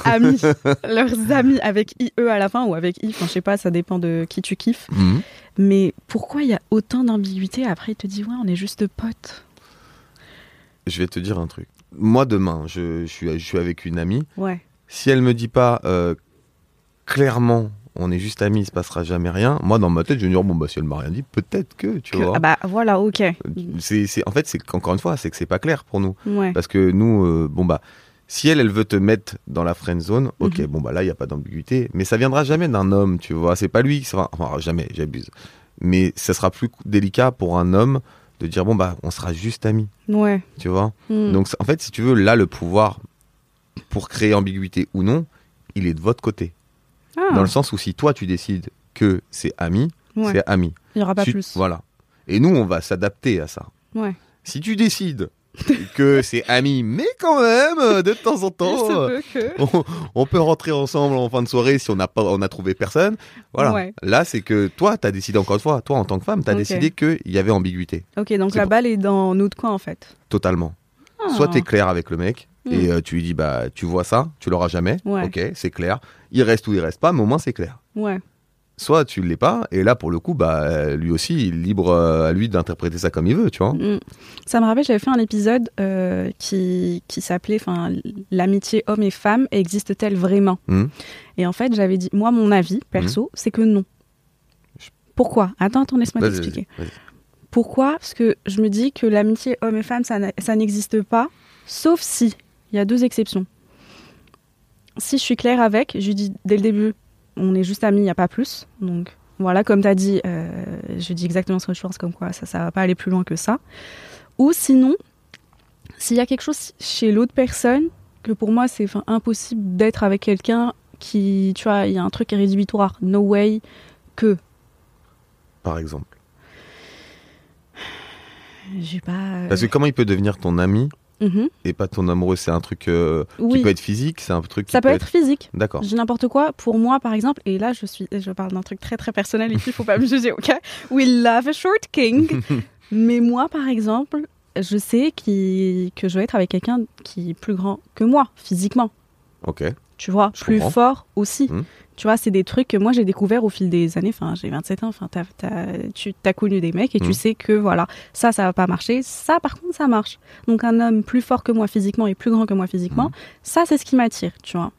amis. leurs amis avec IE à la fin ou avec I. Enfin, je sais pas, ça dépend de qui tu kiffes. Mhm. Mais pourquoi il y a autant d'ambiguïté? Après, il te dit, ouais, on est juste potes. Je vais te dire un truc. Moi, demain, je, je suis, je suis avec une amie. Ouais. Si elle me dit pas euh, clairement, on est juste amis, il se passera jamais rien, moi, dans ma tête, je vais me dire, bon, bah, si elle m'a rien dit, peut-être que, tu Que- vois. ah bah voilà, ok. C'est- en fait, c'est encore une fois, c'est que c'est pas clair pour nous. Ouais. Parce que nous, euh, bon bah, si elle, elle veut te mettre dans la friend zone, ok, Mhm. bon bah là, il y a pas d'ambiguïté. Mais ça viendra jamais d'un homme, tu vois. C'est pas lui qui sera, enfin jamais, j'abuse. Mais ça sera plus délicat pour un homme de dire bon bah, on sera juste amis, Ouais. tu vois? Hmm. Donc en fait, si tu veux, là, le pouvoir pour créer ambiguïté ou non, il est de votre côté. Ah, Dans le sens où si toi tu décides que c'est ami, ouais. c'est ami. Il y aura pas Si- plus. Voilà. Et nous, on va s'adapter à ça. Ouais. Si tu décides que c'est ami, mais quand même, euh, de temps en temps, euh, que. on, on peut rentrer ensemble en fin de soirée si on n'a pas, on a trouvé personne. Voilà. Ouais. Là, c'est que toi, t'as décidé encore une fois, toi en tant que femme, t'as Ok. décidé qu'il y avait ambiguïté, Ok, donc la pour- balle est dans notre coin en fait? totalement. Ah. Soit t'es clair avec le mec et Hmm. euh, tu lui dis bah tu vois ça, tu l'auras jamais. Ouais. Ok, c'est clair. Il reste ou il reste pas, mais au moins c'est clair. Ouais. Soit tu l'es pas, et là pour le coup, bah lui aussi, il est libre euh, à lui d'interpréter ça comme il veut, tu vois. Mm. Ça me rappelle, j'avais fait un épisode euh, qui, qui s'appelait enfin, L'amitié homme et femme existe-t-elle vraiment? Mm. Et en fait, j'avais dit, moi, mon avis perso, c'est que non. Pourquoi? Attends, attends, laisse-moi t'expliquer. Pourquoi? Parce que je me dis que l'amitié homme et femme, ça n'existe pas, sauf si, il y a deux exceptions. Si je suis claire avec, je lui dis dès le début, on est juste amis, il n'y a pas plus. Donc voilà, comme tu as dit, euh, je dis exactement ce que je pense, comme quoi ça ne va pas aller plus loin que ça. Ou sinon, s'il y a quelque chose chez l'autre personne, que pour moi c'est impossible d'être avec quelqu'un qui, tu vois, il y a un truc rédhibitoire, no way que. Par exemple. J'ai pas. euh, Parce que comment il peut devenir ton ami mhm. et pas ton amoureux C'est un truc euh, Oui. qui peut être physique, c'est un truc qui Ça peut être physique. D'accord. Je dis n'importe quoi. Pour moi, par exemple, et là, je suis, je parle d'un truc très très personnel ici, faut pas me juger, ok? We love a short king. Mais moi, par exemple, je sais qui, que je vais être avec quelqu'un qui est plus grand que moi, physiquement. Ok. Tu vois, Je plus comprends. fort aussi. Mhm. Tu vois, c'est des trucs que moi j'ai découvert au fil des années. Enfin, j'ai 27 ans. Enfin, t'as- t'as- tu as connu des mecs et tu Mhm. sais que voilà, ça, ça va pas marcher. Ça, par contre, ça marche. Donc, un homme plus fort que moi physiquement et plus grand que moi physiquement, Mhm. ça, c'est ce qui m'attire, tu vois.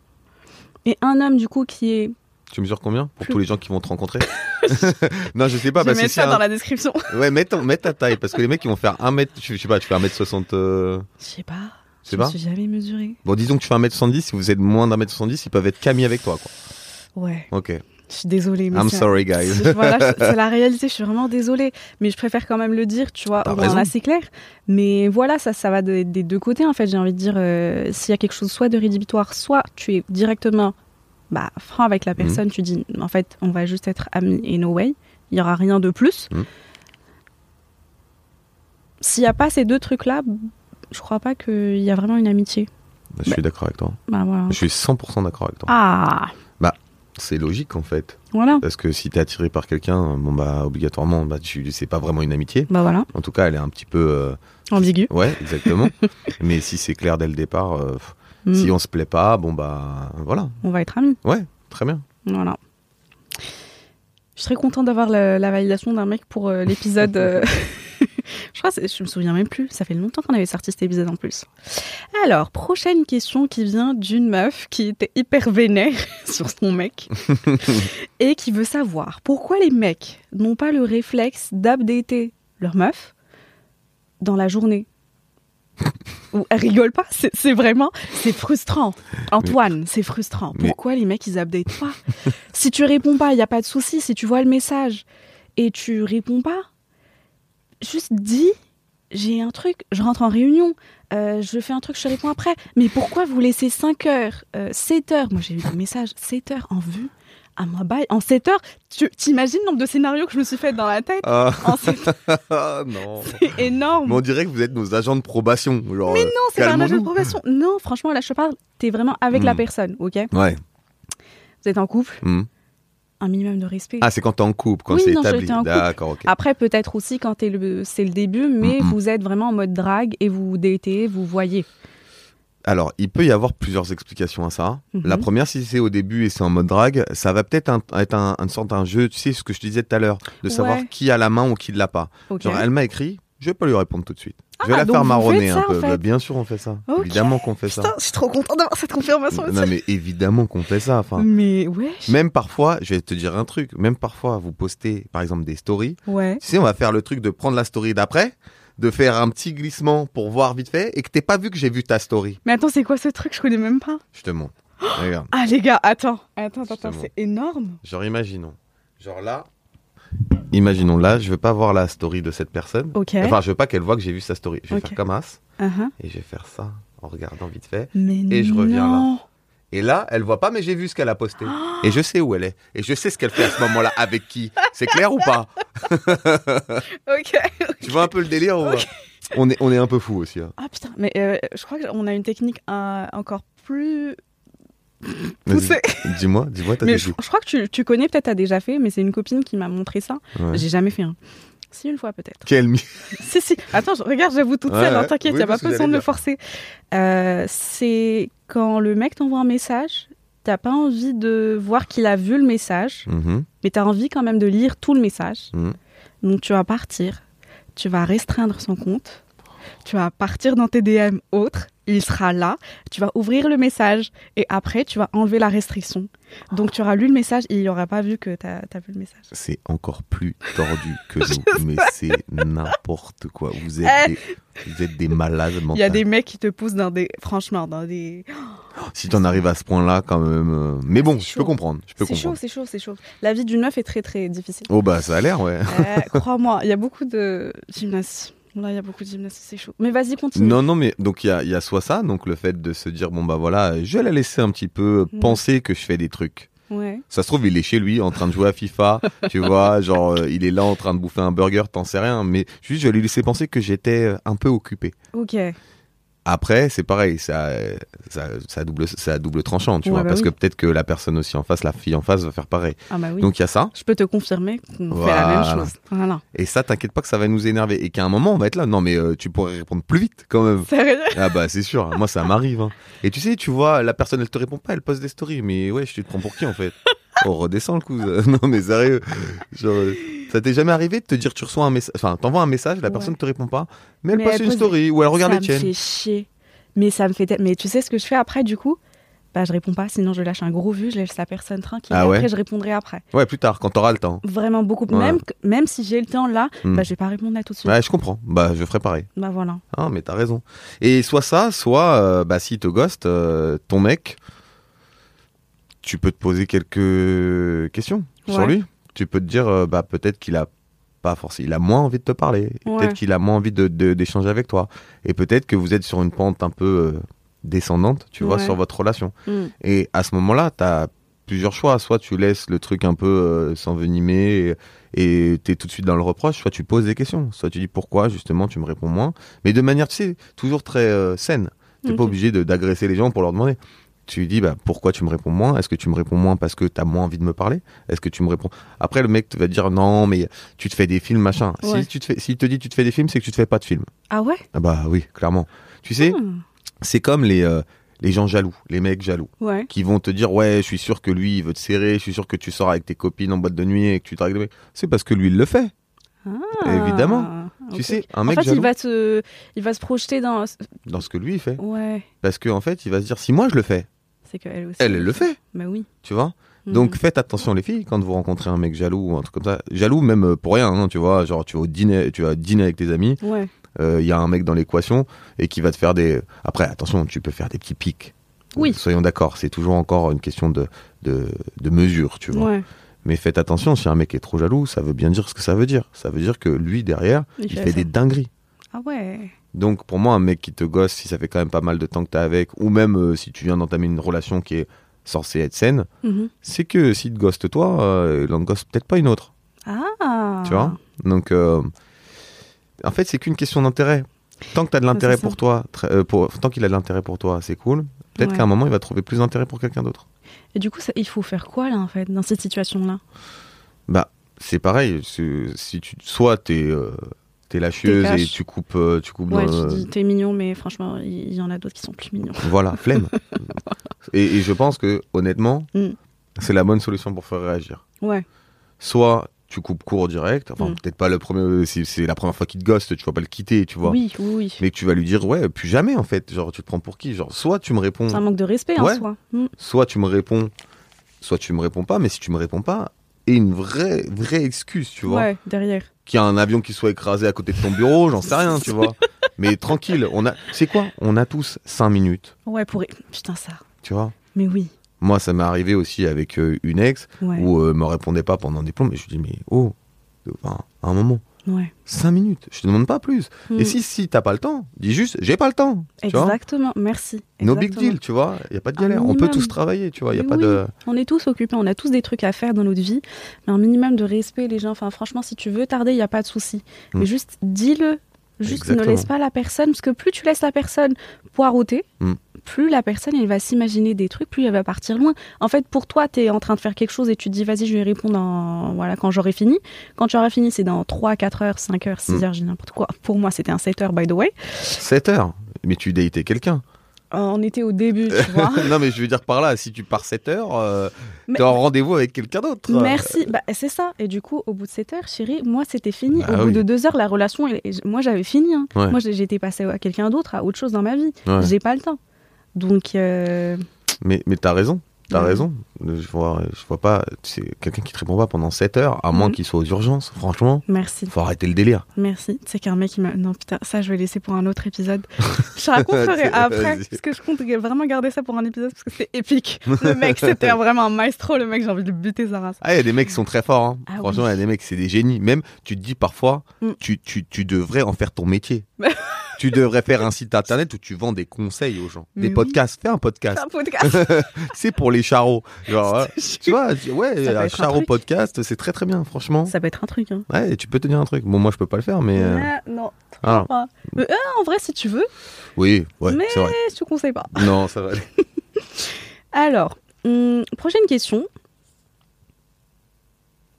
Et un homme, du coup, qui est. Tu mesures combien pour Plus- tous les gens qui vont te rencontrer? Non, je sais pas. je que si ça un- dans la description. Ouais, mets, ton- mets ta taille parce que les mecs ils vont faire 1 mètre. Je je sais pas, tu fais 1 mètre 60. euh, Je sais pas. Je me suis jamais mesurée. Bon, disons que tu fais 1 mètre 70. Si vous êtes moins d'un mètre 70, ils peuvent être camis avec toi, quoi. Ouais. Ok. Je suis désolée. Mais I'm sorry, guys. c'est- voilà, c'est la réalité. Je suis vraiment désolée, mais je préfère quand même le dire, tu vois, au moins assez clair. Mais voilà, ça, ça va de- des deux côtés en fait. J'ai envie de dire, euh, s'il y a quelque chose soit de rédhibitoire, soit tu es directement, bah, franc avec la Mhm. personne. Tu dis, en fait, on va juste être amis et no way. Il y aura rien de plus. Mhm. S'il n'y a pas ces deux trucs-là, je crois pas qu'il y a vraiment une amitié. Bah, je suis d'accord avec toi. Bah voilà. Je suis 100% d'accord avec toi. Ah, C'est logique en fait. voilà. Parce que si t'es attiré par quelqu'un, bon bah obligatoirement, bah tu c'est pas vraiment une amitié. Bah voilà. En tout cas, elle est un petit peu. euh, Ambigu. Ouais, exactement. Mais si c'est clair dès le départ, euh, Mm. si on se plaît pas, bon bah voilà. On va être amis. Ouais, très bien. Voilà. Je suis très contente d'avoir la, la validation d'un mec pour euh, l'épisode. je crois, je me souviens même plus. Ça fait longtemps qu'on avait sorti cet épisode en plus. Alors, prochaine question qui vient d'une meuf qui était hyper vénère sur son mec et qui veut savoir pourquoi les mecs n'ont pas le réflexe d'updater leur meuf dans la journée. Ou elle rigole pas, c'est vraiment, c'est frustrant. Antoine, c'est frustrant. Mais- Pourquoi les mecs ils updatent pas? Si tu réponds pas, il y a pas de souci. Si tu vois le message et tu réponds pas, juste dis j'ai un truc, je rentre en réunion, euh, je fais un truc, je te réponds après. Mais pourquoi vous laissez 5 heures, euh, 7 heures? Moi j'ai eu des messages 7 heures en vue. À moi, bye. En 7 heures, tu t'imagines le nombre de scénarios que je me suis fait dans la tête? Ah, En 7 ah, non. c'est énorme. Mais on dirait que vous êtes nos agents de probation. Genre, Mais non, c'est pas un agent de probation. Non, franchement, là, je parle, t'es vraiment avec la Hmm. personne, ok? Ouais. Vous êtes en couple, Hmm. Un minimum de respect. Ah, c'est quand t'es en couple, quand Oui, c'est établi. D'accord. Après, peut-être aussi quand t'es le, c'est le début, mais vous êtes vraiment en mode drague et vous datez, vous voyez. Alors, il peut y avoir plusieurs explications à ça. Mhm. La première, si c'est au début et c'est en mode drague, ça va peut-être un- être un, une sorte d'un jeu, tu sais, ce que je te disais tout à l'heure, de savoir qui a la main ou qui ne l'a pas. Genre, elle m'a écrit, je vais pas lui répondre tout de suite. Je vais Ah, la faire marronner un peu. en fait. Bah, bien sûr, on fait ça. Évidemment qu'on fait Putain, ça. je suis trop contente d'avoir cette confirmation. Non, mais évidemment qu'on fait ça. Enfin, Mais ouais. même parfois, je vais te dire un truc, même parfois, vous postez, par exemple, des stories. Ouais. Tu sais, on va faire le truc de prendre la story d'après, de faire un petit glissement pour voir vite fait, et que t'es pas vu que j'ai vu ta story. Mais attends, c'est quoi ce truc? Je connais même pas. Je te montre. Regarde. Ah les gars, attends, attends, attends, c'est énorme. Genre, imaginons. Genre là. Imaginons là, je veux pas voir la story de cette personne. Ok. Enfin, je veux pas qu'elle voit que j'ai vu sa story. Je vais faire comme as, Uh-huh. et je vais faire ça en regardant vite fait. Mais Et je reviens là. Et là, elle voit pas, mais j'ai vu ce qu'elle a posté. Et je sais où elle est. Et je sais ce qu'elle fait à ce moment-là, avec qui? C'est clair ou pas? Ok. Tu vois un peu le délire ou on est, on est un peu fou aussi. hein. Ah putain, mais euh, je crois qu'on a une technique euh, encore plus Poussée. Dis-moi, dis-moi Mais je, je crois que tu, tu connais, peut-être t'as déjà fait, mais c'est une copine qui m'a montré ça. Ouais. J'ai jamais fait un. Si, une fois peut-être. Quelle si, si. Attends, je- regarde, j'avoue toute seule, hein, ouais. t'inquiète, Oui, y a pas besoin de me forcer. Euh, c'est quand le mec t'envoie un message, t'as pas envie de voir qu'il a vu le message, Mhm. mais tu as envie quand même de lire tout le message. Mhm. Donc tu vas partir, tu vas restreindre son compte, tu vas partir dans tes DM autres, il sera là, tu vas ouvrir le message et après tu vas enlever la restriction. Donc tu auras lu le message et il n'aura pas vu que tu as, vu le message. C'est encore plus tordu que nous, mais c'est n'importe quoi. Vous êtes, Eh. des, vous êtes des malades mentaux. Il y a des mecs qui te poussent dans des... Franchement, dans des... Si t'en arrives à ce point-là, quand même. euh, Mais bon, je peux comprendre. Je peux C'est chaud, c'est chaud, c'est chaud. La vie d'une meuf est très très difficile. Oh bah ça a l'air, ouais. Euh, Crois-moi, il y a beaucoup de gymnastie. Là, il y a beaucoup de gymnastie, c'est chaud. Mais vas-y, continue. Non, non, mais donc il y a, y a soit ça, donc le fait de se dire bon bah voilà, je vais la laisser un petit peu Mm. penser que je fais des trucs. Ouais. Ça se trouve, il est chez lui en train de jouer à FIFA, tu vois, genre euh, il est là en train de bouffer un burger, t'en sais rien, mais juste je vais lui laisser penser que j'étais euh, un peu occupé. Ok. Après, c'est pareil, ça, ça, ça, a double, ça double tranchant, tu Ouais, vois, bah parce oui. que peut-être que la personne aussi en face, la fille en face, va faire pareil. Ah bah oui. Donc il y a ça, Je peux te confirmer qu'on fait la Voilà. même chose. Voilà. et ça, t'inquiète pas que ça va nous énerver, et qu'à un moment, on va être là. Non, mais euh, tu pourrais répondre plus vite quand même. Sérieux Ah bah c'est sûr, moi ça m'arrive. hein. Et tu sais, tu vois, la personne elle te répond pas, elle poste des stories, mais ouais, je te prends pour qui en fait? Oh, redescends le coup. non mais sérieux, genre, ça t'est jamais arrivé de te dire tu reçois un message, enfin t'envoies un message, la Ouais. personne te répond pas, mais elle Mais elle une pose story ou elle regarde ça les tiennes. me fait chier. Mais ça me fait... Mais tu sais ce que je fais après, du coup? Bah, je réponds pas, sinon je lâche un gros vu, je laisse la personne tranquille. Ah ouais après, je répondrai après. Ouais, plus tard, quand t'auras le temps. Vraiment beaucoup. Ouais. Même, même si j'ai le temps là, Hmm. bah, je vais pas répondre à tout de suite. Ouais, je comprends. Bah je ferai pareil. Bah voilà. Ah mais t'as raison. Et soit ça, soit euh, bah s'il te ghost, euh, ton mec, tu peux te poser quelques questions sur lui. Tu peux te dire euh, bah peut-être qu'il a pas forcément, il a moins envie de te parler. Ouais. Peut-être qu'il a moins envie de de- d'échanger avec toi. Et peut-être que vous êtes sur une pente un peu euh, descendante, tu vois, sur votre relation. Hmm. Et à ce moment-là, t'as plusieurs choix. Soit tu laisses le truc un peu euh, s'envenimer et et t'es tout de suite dans le reproche, soit tu poses des questions. Soit tu dis pourquoi, justement, tu me réponds moins. Mais de manière, tu sais, toujours très euh, saine. T'es pas Ok. obligé de- d'agresser les gens pour leur demander. Tu lui dis bah, pourquoi tu me réponds moins? Est-ce que tu me réponds moins parce que t'as moins envie de me parler? Est-ce que tu me réponds? Après, le mec va te dire non, mais tu te fais des films, machin. Ouais. Si tu te fais, s'il te dit tu te fais des films, c'est que tu te fais pas de films. Ah ouais? Ah bah oui, clairement. Tu sais, Hmm. c'est comme les, euh, les gens jaloux, les mecs jaloux Ouais. qui vont te dire ouais je suis sûr que lui il veut te serrer je suis sûr que tu sors avec tes copines en boîte de nuit et que tu dragues c'est parce que lui il le fait Ah, Évidemment. tu sais un En mec fait, jaloux il va, se... il va se projeter dans. dans ce que lui il fait Ouais. parce que en fait il va se dire si moi je le fais C'est qu'elle aussi. elle elle le fait Bah oui. tu vois? Mhm. donc faites attention les filles quand vous rencontrez un mec jaloux ou un truc comme ça jaloux même euh, pour rien hein, tu vois genre tu vas au dîner tu vas dîner avec tes amis Ouais. euh, il y a un mec dans l'équation et qui va te faire des après attention tu peux faire des petits pics Oui. Euh, soyons d'accord c'est toujours encore une question de de, de mesure tu vois Ouais. Mais faites attention, si un mec est trop jaloux, ça veut bien dire ce que ça veut dire. Ça veut dire que lui, derrière, Il il, fait fait des dingueries. Ah ouais. Donc pour moi, un mec qui te gosse, si ça fait quand même pas mal de temps que t'es avec, ou même euh, si tu viens d'entamer une relation qui est censée être saine, Mhm. c'est que s'il te gosse toi, euh, il en gosse peut-être pas une autre. Ah. Tu vois? Donc euh, en fait, c'est qu'une question d'intérêt. Tant que t'as de l'intérêt pour toi, euh, pour, tant qu'il a de l'intérêt pour toi, c'est cool. Peut-être Ouais. qu'à un moment, il va trouver plus d'intérêt pour quelqu'un d'autre. Et du coup, ça- il faut faire quoi là en fait dans cette situation-là? Bah, c'est pareil. Si tu, soit t'es euh, t'es lâcheuse et tu coupes, euh, tu coupes Ouais, dans, tu dis t'es mignon, mais franchement, il y, en a d'autres qui sont plus mignons. Voilà, flemme. et, et je pense que honnêtement, Mm. c'est la bonne solution pour faire réagir. Ouais. Soit tu coupes court direct, enfin Mm. peut-être pas le premier, si c'est la première fois qu'il te ghost, tu vas pas le quitter, tu vois. Oui, oui, oui. Mais que tu vas lui dire ouais, plus jamais en fait. Genre tu te prends pour qui? Genre soit tu me réponds, C'est un manque de respect Ouais. en soi. Mm. soit tu me réponds, soit tu me réponds pas. Mais si tu me réponds pas, et une vraie vraie excuse, tu vois. Ouais, derrière. Qu'il y a un avion qui soit écrasé à côté de ton bureau, j'en sais rien, tu vois. Mais tranquille, on a, c'est quoi? On a tous 5 minutes, Ouais, pour. Putain, ça. tu vois? Mais oui. Moi, ça m'est arrivé aussi avec euh, une ex Ouais. où euh, elle me répondait pas pendant des plombs, mais je lui dis mais oh, enfin, à un moment, Ouais. 5 minutes, je te demande pas plus. Mm. Et si si t'as pas le temps, dis juste j'ai pas le temps. Exactement. Merci. No big deal, tu vois. Il y a pas de galère. On peut tous travailler, tu vois. Il y a Mais pas oui. de. On est tous occupés, on a tous des trucs à faire dans notre vie, mais un minimum de respect, les gens. Enfin, franchement, si tu veux tarder, il n'y a pas de souci. Mm. Mais juste dis-le. Juste Exactement. ne laisse pas la personne, parce que plus tu laisses la personne poireauter, Mm. Plus la personne elle va s'imaginer des trucs, plus elle va partir loin. En fait, pour toi, tu es en train de faire quelque chose et tu te dis, vas-y, je vais répondre en- voilà, quand j'aurai fini. Quand tu auras fini, c'est dans 3, 4 heures, 5 heures, 6 Mm. heures, j'ai n'importe quoi. Pour moi, c'était un 7 heures, by the way. 7 heures. Mais tu datais quelqu'un. on était au début, tu vois. non, mais je veux dire par là, si tu pars 7 heures, euh, t'es en rendez-vous avec quelqu'un d'autre. Merci. Bah, c'est ça. Et du coup, au bout de 7 heures, chérie, moi, c'était fini. Bah au bout de 2 heures, la relation, elle- moi, j'avais fini. hein. Ouais. Moi, j'étais passée à quelqu'un d'autre, à autre chose dans ma vie. Ouais. J'ai pas le temps. Donc, euh, Mais, mais t'as raison. T'as Ouais. raison. Je vois, je vois pas. C'est quelqu'un qui te répond pas pendant 7 heures, à moins Mhm. qu'il soit aux urgences. Franchement, merci. faut arrêter le délire. Merci. C'est qu'un mec qui m'a. Non, putain, ça, je vais laisser pour un autre épisode. Je raconterai après. Parce que je compte vraiment garder ça pour un épisode parce que c'était épique. Le mec, c'était vraiment un maestro. Le mec, j'ai envie de buter sa race. Ah, il y a des mecs qui sont très forts. hein. Ah Franchement, il oui. y a des mecs, c'est des génies. Même, tu te dis parfois, Mm. tu, tu, tu devrais en faire ton métier. Tu devrais faire un site internet où tu vends des conseils aux gens. Mais des oui. podcasts. Fais un podcast. Un podcast. c'est pour les charros. Genre, hein, tu vois, ouais, un charro podcast, c'est très très bien, franchement. Ça peut être un truc. Hein. Ouais, tu peux te dire un truc. Bon, moi, je peux pas le faire, mais. euh, Ah, non. ah, pas. Mais, ah, en vrai, si tu veux, oui, ouais, mais vrai. je te conseille pas. Non, ça va aller. Alors, hum, prochaine question.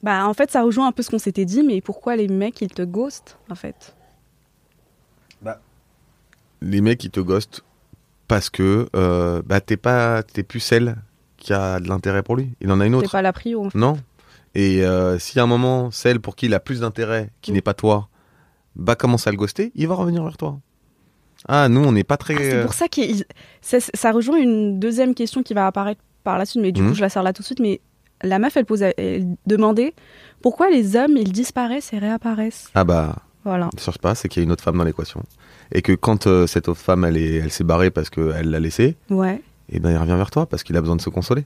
Bah, en fait, ça rejoint un peu ce qu'on s'était dit, mais pourquoi les mecs, ils te ghostent, en fait? Les mecs, ils te ghostent parce que euh, bah, t'es pas, t'es plus celle qui a de l'intérêt pour lui. Il en a une T'es autre. pas la prio, fait. Non. Et euh, si à un moment, celle pour qui il a plus d'intérêt, qui Mm. n'est pas toi, bah commence à le ghoster, il va revenir vers toi. Ah, nous, on n'est pas très. Ah, c'est pour ça que ça, ça rejoint une deuxième question qui va apparaître par la suite, mais du Mhm. coup, je la sors là tout de suite. Mais la meuf, elle, pose, elle demandait pourquoi les hommes, ils disparaissent et réapparaissent. Ah bah, Voilà. ne cherche pas, c'est qu'il y a une autre femme dans l'équation. Et que quand euh, cette autre femme, elle est- elle s'est barrée parce qu'elle l'a laissé, Ouais. et ben il revient vers toi parce qu'il a besoin de se consoler.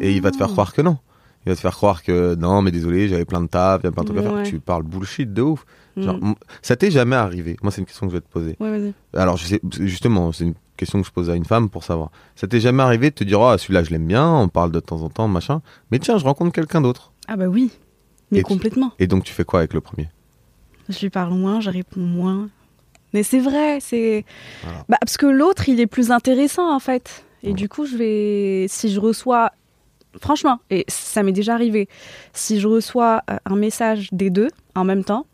Et il va te faire Ah. croire que non. Il va te faire croire que non, mais désolé, j'avais plein de taf, il y a plein de trucs à faire. Tu parles bullshit de ouf. Genre, Mm. ça t'est jamais arrivé Moi, c'est une question que je vais te poser. Ouais. Alors, je sais, justement, c'est une question que je pose à une femme pour savoir. Ça t'est jamais arrivé de te dire, oh, celui-là, je l'aime bien, on parle de temps en temps, machin. Mais tiens, je rencontre quelqu'un d'autre. Ah, bah oui. Mais Et tu- complètement. Et donc, tu fais quoi avec le premier? Je lui parle moins, je réponds moins. Mais c'est vrai, c'est. Voilà. Bah, parce que l'autre, il est plus intéressant, en fait. Et du coup, je vais. Si je reçois. Franchement, et ça m'est déjà arrivé, si je reçois euh, un message des deux en même temps,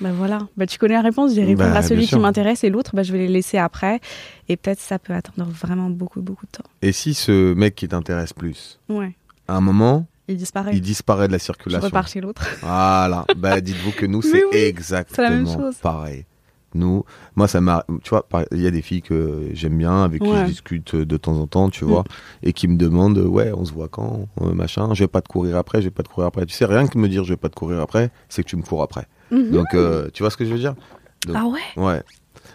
bah voilà, bah tu connais la réponse, je vais répondre Bah, à celui qui m'intéresse et l'autre, bah, je vais les laisser après. Et peut-être ça peut attendre vraiment beaucoup, beaucoup de temps. Et si ce mec qui t'intéresse plus, Ouais, à un moment, il disparaît. il disparaît de la je circulation repars chez l'autre. Voilà. Bah, dites-vous que nous, c'est oui, exactement la même chose. pareil. Nous, moi, ça m'a, tu vois, il y a des filles que j'aime bien, avec qui je discute de temps en temps, tu Mm. vois, et qui me demandent, ouais, on se voit quand, euh, machin, je vais pas te courir après, je vais pas te courir après. Tu sais, rien que me dire je vais pas te courir après, c'est que tu me cours après. Mhm. Donc, euh, tu vois ce que je veux dire? Donc- Ah ouais? Ouais.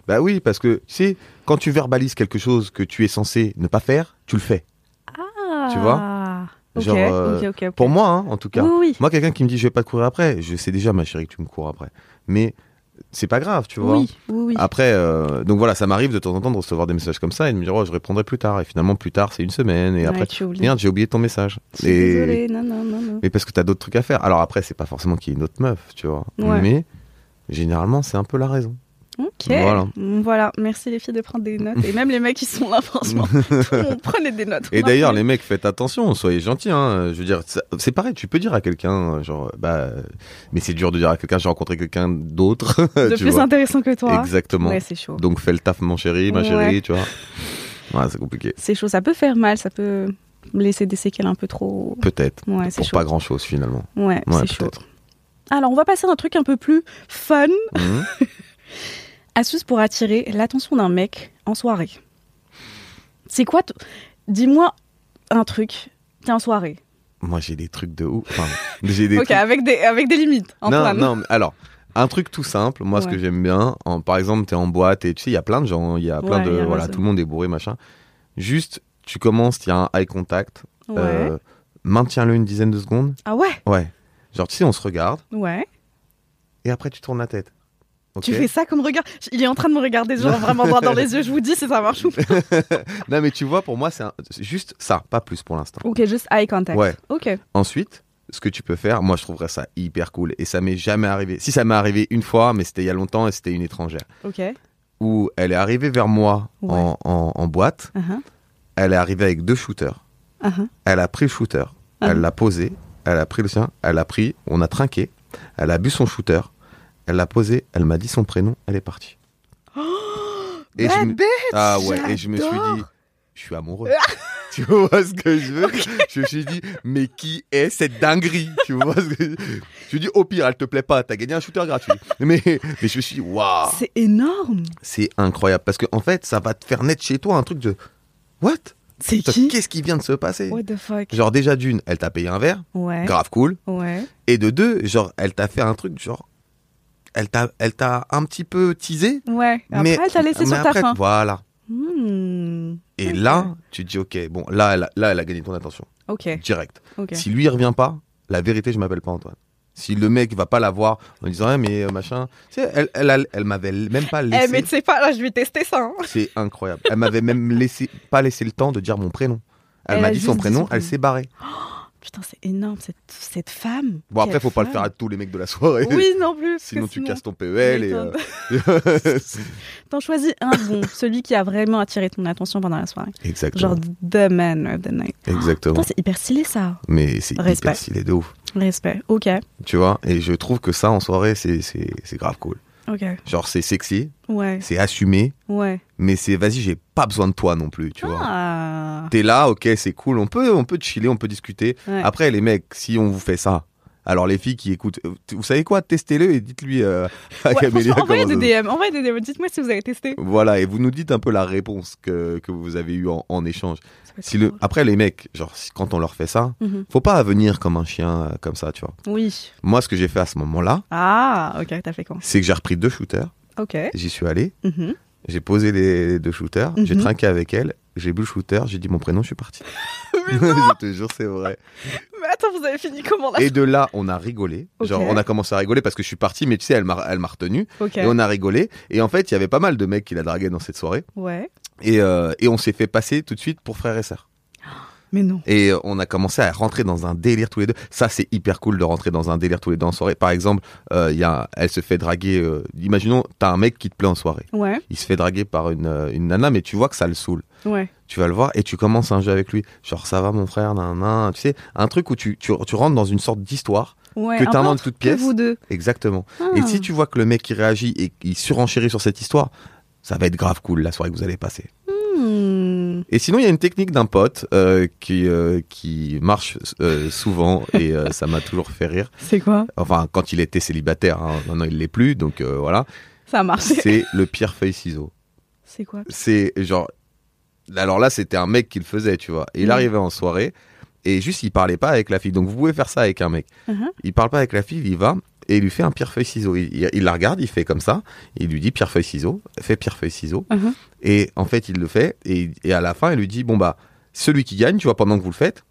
Bah oui, parce que, tu sais, quand tu verbalises quelque chose que tu es censé ne pas faire, tu le fais. Ah Tu vois? Genre, euh. Pour moi, hein, en tout cas. Oui, oui. Moi, quelqu'un qui me dit je vais pas te courir après, je sais déjà, ma chérie, que tu me cours après. Mais c'est pas grave, tu vois. Oui, oui, oui. Après, euh, donc voilà, ça m'arrive de temps en temps de recevoir des messages comme ça et de me dire, oh, je répondrai plus tard. Et finalement, plus tard, c'est une semaine. Et Ouais, après, merde, j'ai oublié ton message. Je suis et... désolée, non, non, non, non. Mais parce que t'as d'autres trucs à faire. Alors après, c'est pas forcément qu'il y ait une autre meuf, tu vois. Ouais. Mais généralement, c'est un peu la raison. Ok. Voilà. Voilà. Merci les filles de prendre des notes. Et même les mecs qui sont là, franchement. on prenait des notes. Et d'ailleurs, les mecs, faites attention, soyez gentils. Hein. Je veux dire, c'est pareil, tu peux dire à quelqu'un, genre, bah, mais c'est dur de dire à quelqu'un, j'ai rencontré quelqu'un d'autre. De plus vois. intéressant que toi. Exactement. Ouais, c'est chaud. Donc fais le taf, mon chéri, ma Ouais. chérie, tu vois. Ouais, c'est compliqué. C'est chaud. Ça peut faire mal. Ça peut laisser des séquelles un peu trop. Peut-être. Ouais, c'est Pour chaud. pas grand chose finalement. Ouais, Ouais, c'est chaud. Alors, on va passer à un truc un peu plus fun. Mhm. Astuce pour attirer l'attention d'un mec en soirée. C'est quoi Dis-moi un truc. T'es en soirée. Moi, j'ai des trucs de ouf. Enfin, j'ai des ok, trucs- avec des, avec des limites. Non, Antoine. non, alors, un truc tout simple, moi, ce que j'aime bien, en- par exemple, t'es en boîte et tu sais, il y a plein de gens, il y a plein Ouais, de. a Voilà, raison. tout le monde est bourré, machin. Juste, tu commences, il y a un eye contact. Ouais. euh, Maintiens-le une dizaine de secondes. Ah ouais? Ouais. Genre, tu sais, on se regarde Ouais. et après, tu tournes la tête. Tu fais ça comme regard. Il est en train de me regarder, genre vraiment droit dans les yeux. Je vous dis si ça marche ou pas. Non, mais tu vois, pour moi, c'est un- juste ça, pas plus pour l'instant. Ok, juste eye contact. Ouais. Ok. Ensuite, ce que tu peux faire, moi je trouverais ça hyper cool et ça m'est jamais arrivé. Si ça m'est arrivé une fois, mais c'était il y a longtemps et c'était une étrangère, Ok. où elle est arrivée vers moi Ouais. en, en- en boîte, Uh-huh. elle est arrivée avec deux shooters. Uh-huh. Elle a pris le shooter, elle Ah. l'a posé, elle a pris le sien, elle a pris, on a trinqué, elle a bu son shooter, elle l'a posé, elle m'a dit son prénom, elle est partie. Et je me- Ah ouais, et je me suis dit, je suis amoureux. tu vois ce que je veux Je me suis dit, mais qui est cette dinguerie? Tu vois ce que je... je me suis dit, au pire, elle te plaît pas, t'as gagné un shooter gratuit. Mais, mais je me suis dit, waouh, C'est énorme. c'est incroyable. Parce que en fait, ça va te faire naître chez toi un truc de, what? C'est qui? Qu'est-ce qui vient de se passer? What the fuck? Genre déjà d'une, elle t'a payé un verre, Ouais. grave cool. Ouais. Et de deux, genre, elle t'a fait un truc, genre, elle t'a, elle t'a un petit peu teasé. Ouais. Après, mais elle t'a laissé mais sur ta faim. Voilà. Hmm. Et là, tu te dis, ok, bon, là, elle a, là, elle a gagné ton attention. Ok. Direct. Ok. Si lui, il revient pas, la vérité, je m'appelle pas Antoine. Si le mec va pas la voir en disant, ah, mais euh, machin, tu sais, elle, elle, elle m'avait même pas Eh, laissé. mais tu sais pas, là, je vais tester ça. hein. C'est incroyable. Elle m'avait même laissé, pas laissé le temps de dire mon prénom. Elle, m'a dit son dit prénom, son elle s'est barrée. Putain, c'est énorme, cette, cette femme. Bon, après, faut pas le faire à tous les mecs de la soirée. Oui, non plus. Sinon, tu casses ton PEL et. Euh, T'en choisis un bon, celui qui a vraiment attiré ton attention pendant la soirée. Exactement. Genre the man of the night. Exactement. C'est hyper stylé ça. Mais c'est hyper stylé de ouf. Respect. Ok. Tu vois Et je trouve que ça, en soirée, c'est grave cool. Genre, c'est sexy, Ouais. c'est assumé, Ouais. mais c'est vas-y, j'ai pas besoin de toi non plus, tu vois. Ah. T'es là, ok, c'est cool, on peut, on peut chiller, on peut discuter. Ouais. Après, les mecs, si on vous fait ça, alors les filles qui écoutent, euh, vous savez quoi, testez-le et dites-lui euh, à Ouais, Camélia envoyez des DM. Envoyez des DM. Dites-moi si vous avez testé. Voilà, et vous nous dites un peu la réponse que, que vous avez eue en, en échange. Si le... Après, les mecs, genre, quand on leur fait ça, Mhm. faut pas venir comme un chien, euh, comme ça, tu vois. Oui. Moi, ce que j'ai fait à ce moment-là, Ah, ok, t'as fait quoi c'est que j'ai repris deux shooters, Ok. j'y suis allé, Mhm. j'ai posé les deux shooters, j'ai Mhm. trinqué avec elle, j'ai bu le shooter, j'ai dit mon prénom, je suis parti. je te jure, c'est vrai. Attends, vous avez fini comment là Et de là, on a rigolé. Genre, on a commencé à rigoler parce que je suis parti, mais tu sais, elle m'a, elle m'a retenu. Et on a rigolé. Et en fait, il y avait pas mal de mecs qui la draguaient dans cette soirée. Ouais. Et, euh, et on s'est fait passer tout de suite pour frères et sœurs. Mais non. Et euh, on a commencé à rentrer dans un délire tous les deux. Ça, c'est hyper cool de rentrer dans un délire tous les deux en soirée. Par exemple, euh, il y a, elle se fait draguer. euh, imaginons, t'as un mec qui te plaît en soirée. Ouais. Il se fait draguer par une, euh, une nana, mais tu vois que ça le saoule. Ouais. Tu vas le voir et tu commences un jeu avec lui. Genre, ça va mon frère, nan, nan. Tu sais, un truc où tu, tu, tu rentres dans une sorte d'histoire. Ouais. Que t'inventes entre toute pièce. vous deux. Exactement. Ah. Et si tu vois que le mec qui réagit et qu'il surenchérit sur cette histoire, ça va être grave cool la soirée que vous allez passer. Et sinon, il y a une technique d'un pote euh, qui, euh, qui marche euh, souvent et ça m'a toujours fait rire. C'est quoi? Enfin, quand il était célibataire, hein, maintenant il l'est plus, donc voilà. Ça a marché. C'est le pierre feuille ciseau. C'est quoi? C'est genre, alors là, c'était un mec qui le faisait, tu vois. Et il arrivait en soirée et juste il parlait pas avec la fille. Donc vous pouvez faire ça avec un mec. Mhm. Il parle pas avec la fille, il va et il lui fait un pierre feuille ciseau. Il, il- il la regarde, il fait comme ça. Il lui dit pierre feuille ciseau, fait pierre feuille ciseau. Mhm. Et en fait, il le fait et, et à la fin, il lui dit bon bah celui qui gagne, tu vois, pendant que vous le faites,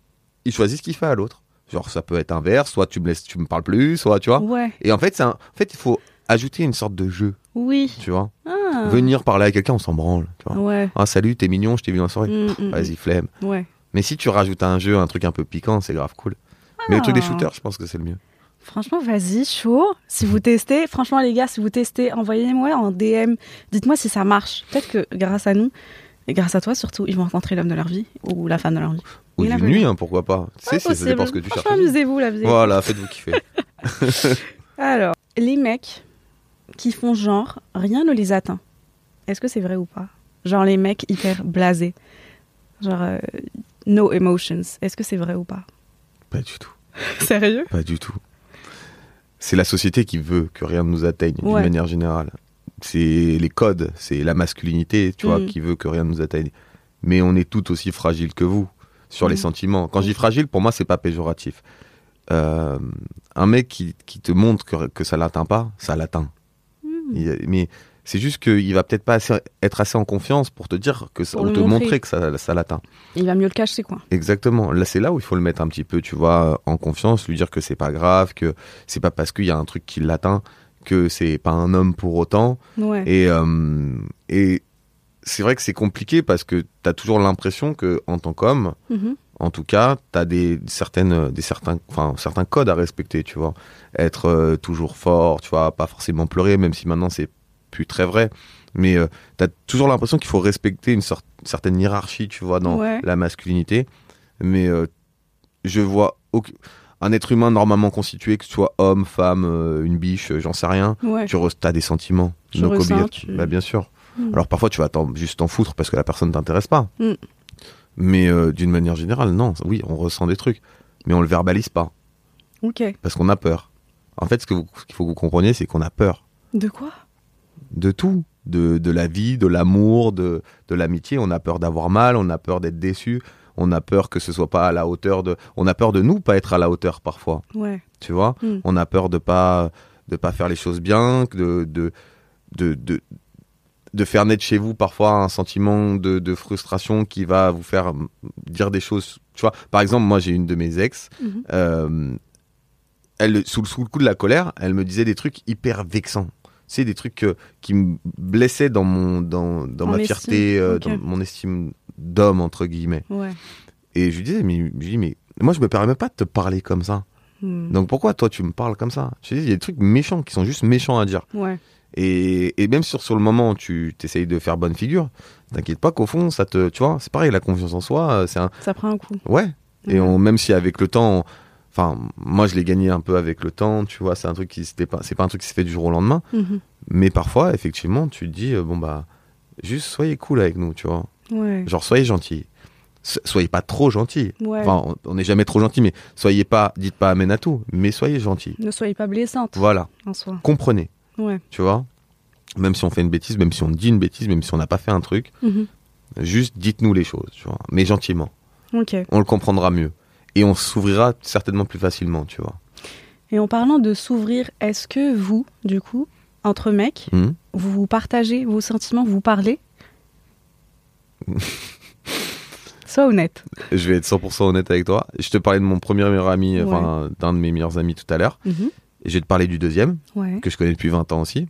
il choisit ce qu'il fait à l'autre. Genre ça peut être inverse, soit tu me laisses, tu me parles plus, soit tu vois. Ouais. Et en fait, un- en fait, il faut ajouter une sorte de jeu, Oui. tu vois. Ah. Venir parler à quelqu'un, on s'en branle, tu vois. Ouais. Ah salut, t'es mignon, je t'ai vu en soirée. Mm, mm, Vas-y, flemme. mm. Ouais. Mais si tu rajoutes un jeu, un truc un peu piquant, c'est grave cool. Mais le truc des Ah. shooters, je pense que c'est le mieux. Franchement, vas-y, chaud. Si vous testez, franchement, les gars, si vous testez, envoyez-moi en DM. Dites-moi si ça marche. Peut-être que grâce à nous, et grâce à toi surtout, ils vont rencontrer l'homme de leur vie ou la femme de leur vie. Ou d'une nuit, hein, pourquoi pas. C'est- ça dépend ce que tu cherches. Amusez-vous, la. Voilà, faites-vous kiffer. Alors, les mecs qui font genre, rien ne les atteint. Est-ce que c'est vrai ou pas? Genre les mecs hyper blasés. Genre, euh, no emotions. Est-ce que c'est vrai ou pas? Pas du tout. Sérieux? Pas du tout. C'est la société qui veut que rien ne nous atteigne, d'une manière générale. C'est les codes, c'est la masculinité, tu vois, Mm. qui veut que rien ne nous atteigne. Mais on est tout aussi fragile que vous sur les Mm. sentiments. Quand je dis fragile, pour moi, c'est pas péjoratif. Euh, un mec qui, qui te montre que, que ça l'atteint pas, ça l'atteint. Il- Mais c'est juste qu'il va peut-être pas assez- être assez en confiance pour te dire que ça, ou te montrer. montrer que ça, ça l'atteint. Il va mieux le cacher, quoi. Exactement. Là, c'est là où il faut le mettre un petit peu, tu vois, en confiance, lui dire que c'est pas grave, que c'est pas parce qu'il y a un truc qui l'atteint que c'est pas un homme pour autant. Ouais. Et, euh, et c'est vrai que c'est compliqué parce que t'as toujours l'impression que, en tant qu'homme, Mhm. en tout cas, t'as des certaines, des certains, enfin, certains codes à respecter, tu vois. Être euh, toujours fort, tu vois, pas forcément pleurer, même si maintenant c'est plus très vrai. Mais euh, t'as toujours l'impression qu'il faut respecter une sorte, certaine hiérarchie, tu vois, dans Ouais. la masculinité. Mais euh, je vois aucun- un être humain normalement constitué, que ce soit homme, femme, euh, une biche, euh, j'en sais rien. Ouais. Tu as des sentiments. Tu No ressens, cobia- tu- Bah, bien sûr. Mm. Alors parfois tu vas juste t'en foutre parce que la personne t'intéresse pas. Mm. Mais d'une manière générale, non, oui, on ressent des trucs, mais on le verbalise pas Ok. parce qu'on a peur. En fait, ce qu'il faut que vous compreniez, c'est qu'on a peur De quoi? De tout, de, de la vie, de l'amour, de, de l'amitié. On a peur d'avoir mal, on a peur d'être déçu, on a peur que ce soit pas à la hauteur de, on a peur de nous pas être à la hauteur parfois. Ouais. tu vois? Mm. on a peur de pas de pas faire les choses bien de de de, de, de faire naître chez vous parfois un sentiment de, de frustration qui va vous faire dire des choses tu vois par exemple moi j'ai une de mes ex Mhm. euh, elle sous, le- sous le coup de la colère elle me disait des trucs hyper vexants c'est des trucs euh, qui me blessaient dans mon dans, dans ma estime, fierté euh, dans mon estime d'homme entre guillemets Ouais. et je lui disais mais je dis mais moi je me permets pas de te parler comme ça Hmm. donc pourquoi toi tu me parles comme ça? Je dis, il y a des trucs méchants qui sont juste méchants à dire. Ouais. Et, et même sur, sur le moment tu t'essayes de faire bonne figure, t'inquiète pas qu'au fond ça te, tu vois, c'est pareil la confiance en soi, euh, c'est un, Ça prend un coup. ouais. Et on, même si avec le temps, on- enfin moi je l'ai gagné un peu avec le temps, tu vois, c'est un truc qui c'était pas, c'est pas un truc qui se fait du jour au lendemain, Mhm. mais parfois effectivement tu te dis euh, bon bah juste soyez cool avec nous, tu vois, Ouais. genre soyez gentil, So- soyez pas trop gentil. Ouais. Enfin, on- n'est jamais trop gentil, mais soyez pas, dites pas amène à tout, mais soyez gentil. Ne soyez pas blessante Voilà, en soi. comprenez. Ouais. tu vois? Même si on fait une bêtise même si on dit une bêtise même si on n'a pas fait un truc Mhm. juste dites-nous les choses tu vois mais gentiment Ok. on le comprendra mieux et on s'ouvrira certainement plus facilement tu vois Et en parlant de s'ouvrir, est-ce que vous, du coup, entre mecs, Mhm. vous vous partagez vos sentiments, vous parlez Sois honnête. je vais être 100% honnête avec toi je te parlais de mon premier meilleur ami enfin d'un de mes meilleurs amis tout à l'heure Mhm. et je vais te parler du deuxième Ouais. que je connais depuis 20 ans aussi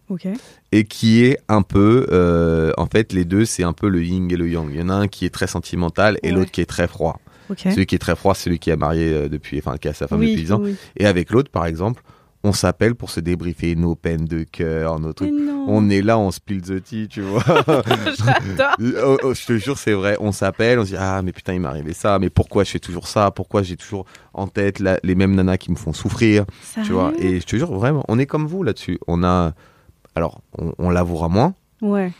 et qui est un peu euh, en fait les deux c'est un peu le yin et le yang il y en a un qui est très sentimental et Ouais. l'autre qui est très froid Celui qui est très froid c'est celui qui est marié euh, depuis enfin qui a sa femme oui, depuis 10 ans oui. Et avec l'autre, par exemple, on s'appelle pour se débriefer nos peines de cœur, nos trucs. On est là, on spill the tea, tu vois. Oh, oh, je te jure, c'est vrai. On s'appelle, on se dit ah mais putain il m'est arrivé ça, mais pourquoi je fais toujours ça, pourquoi j'ai toujours en tête la- les mêmes nanas qui me font souffrir, tu vois? Et je te jure vraiment, on est comme vous là-dessus. On a, alors on, on l'avouera moins, Ouais.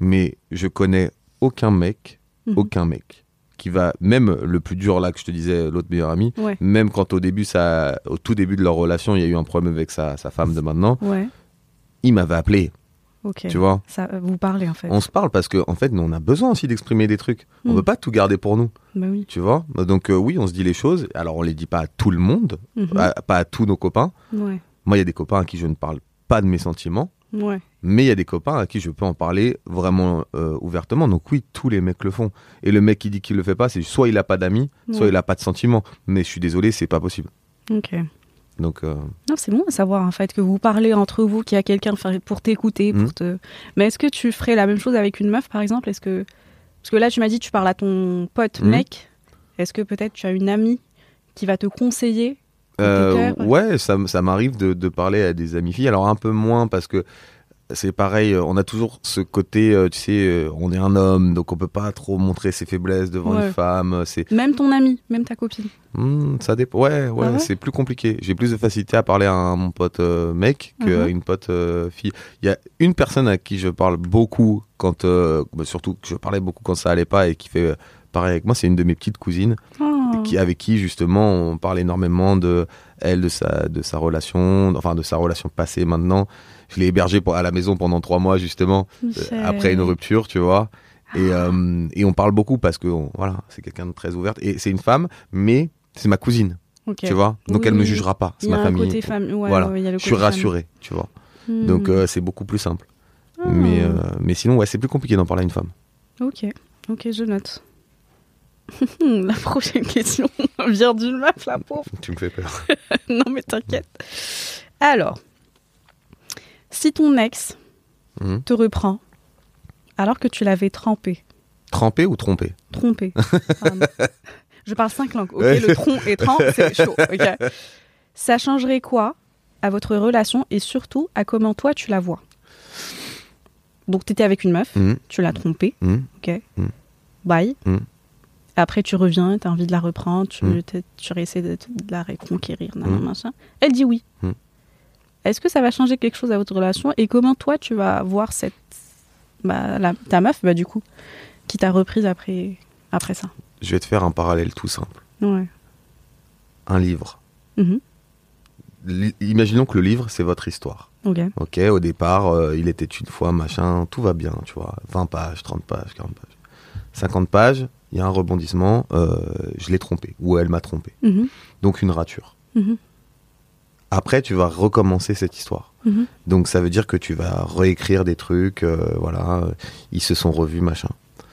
mais je connais aucun mec, Mhm. aucun mec qui va même le plus dur là que je te disais l'autre meilleur ami, Ouais. même quand au début ça, au tout début de leur relation, il y a eu un problème avec sa, sa femme de maintenant, Ouais. il m'avait appelé, Ok. tu vois? Ça, euh, vous parlez en fait. On se parle parce que en fait, nous on a besoin aussi d'exprimer des trucs. On Mm. peut pas tout garder pour nous, Bah oui. tu vois? Donc euh, oui, on se dit les choses. Alors on les dit pas à tout le monde, Mhm. à- pas à tous nos copains. Ouais. Moi, il y a des copains à qui je ne parle pas de mes sentiments, Ouais. Mais il y a des copains à qui je peux en parler vraiment euh, ouvertement. Donc oui, tous les mecs le font. Et le mec qui dit qu'il le fait pas, c'est soit il a pas d'amis, soit il a pas de sentiments. Mais je suis désolé, c'est pas possible. Ok. Donc euh, Non, c'est bon à savoir en fait que vous parlez entre vous, qu'il y a quelqu'un pour t'écouter, pour te. Mais est-ce que tu ferais la même chose avec une meuf par exemple? Est-ce que parce que là tu m'as dit que tu parles à ton pote Mhm. mec. Est-ce que peut-être tu as une amie qui va te conseiller Euh, ouais, ça, ça m'arrive de, de parler à des amis filles. Alors un peu moins parce que c'est pareil, euh, on a toujours ce côté, euh, tu sais, euh, on est un homme, donc on peut pas trop montrer ses faiblesses devant Ouais. une femme. C'est, Même ton ami, même ta copine. Hmm, ça dépend. Ouais, ouais, Ah ouais c'est plus compliqué. J'ai plus de facilité à parler à mon pote euh, mec qu'à Mhm. une pote euh, fille. Il y a une personne à qui je parle beaucoup quand, euh, bah, surtout que je parlais beaucoup quand ça allait pas et qui fait pareil avec moi, c'est une de mes petites cousines Oh. qui, avec qui justement on parle énormément de elle, de sa, de sa relation, enfin de sa relation passée maintenant. Je l'ai hébergée pour- à la maison pendant trois mois justement euh, après une rupture, tu vois. Et, euh, et on parle beaucoup parce que on- voilà, c'est quelqu'un de très ouverte et c'est une femme, mais c'est ma cousine, tu vois. Donc Oui, elle me oui. jugera pas, c'est ma famille. côté famille. Ouais, voilà, ouais, je suis rassuré, tu vois. famille. Donc Hmm. euh, c'est beaucoup plus simple. Ah. Mais euh, mais sinon ouais, c'est plus compliqué d'en parler à une femme. Ok, ok, je note. la prochaine question vient d'une meuf, la pauvre. Tu me fais peur. non, mais t'inquiète. Alors, si ton ex Mhm. te reprend alors que tu l'avais trempé, Trempé ou trompé? Trompé, je parle cinq langues, ok. Le tronc et trempe, c'est chaud, Ça changerait quoi à votre relation et surtout à comment toi tu la vois? Donc, t'étais avec une meuf, Mhm. tu l'as trompée, Mhm. ok. Bye. Après, tu reviens, tu as envie de la reprendre, tu, tu réessaies de, de la reconquérir, nan, Mhm. machin. Elle dit oui. Est-ce que ça va changer quelque chose à votre relation et comment toi tu vas voir cette bah, la- ta meuf, bah, du coup, qui t'a reprise après, après ça? Je vais te faire un parallèle tout simple. Ouais. Un livre. Mhm. Li- Imaginons que le livre, c'est votre histoire. Ok. Ok, au départ, euh, il était une fois, machin, tout va bien, tu vois. 20 pages, 30 pages, 40 pages. 50 pages, il y a un rebondissement, euh, je l'ai trompé, ou elle m'a trompé. Mhm. Donc une rature. Mhm. Après, tu vas recommencer cette histoire. Mhm. Donc ça veut dire que tu vas réécrire des trucs, euh, voilà, euh, ils se sont revus, machin.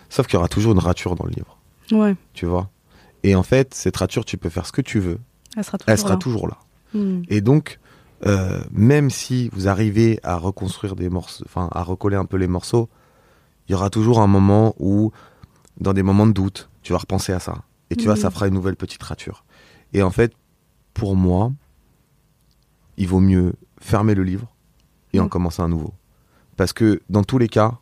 Sauf qu'il y aura toujours une rature dans le livre, Ouais. tu vois? Et en fait, cette rature, tu peux faire ce que tu veux, Elle sera toujours elle sera là. toujours là. Mhm. Et donc, euh, même si vous arrivez à reconstruire des morceaux, enfin à recoller un peu les morceaux, il y aura toujours un moment où, dans des moments de doute, tu vas repenser à ça. Et tu vois, ça fera une nouvelle petite rature. Et en fait, pour moi, il vaut mieux fermer le livre et en Mhm. commencer un nouveau. Parce que dans tous les cas,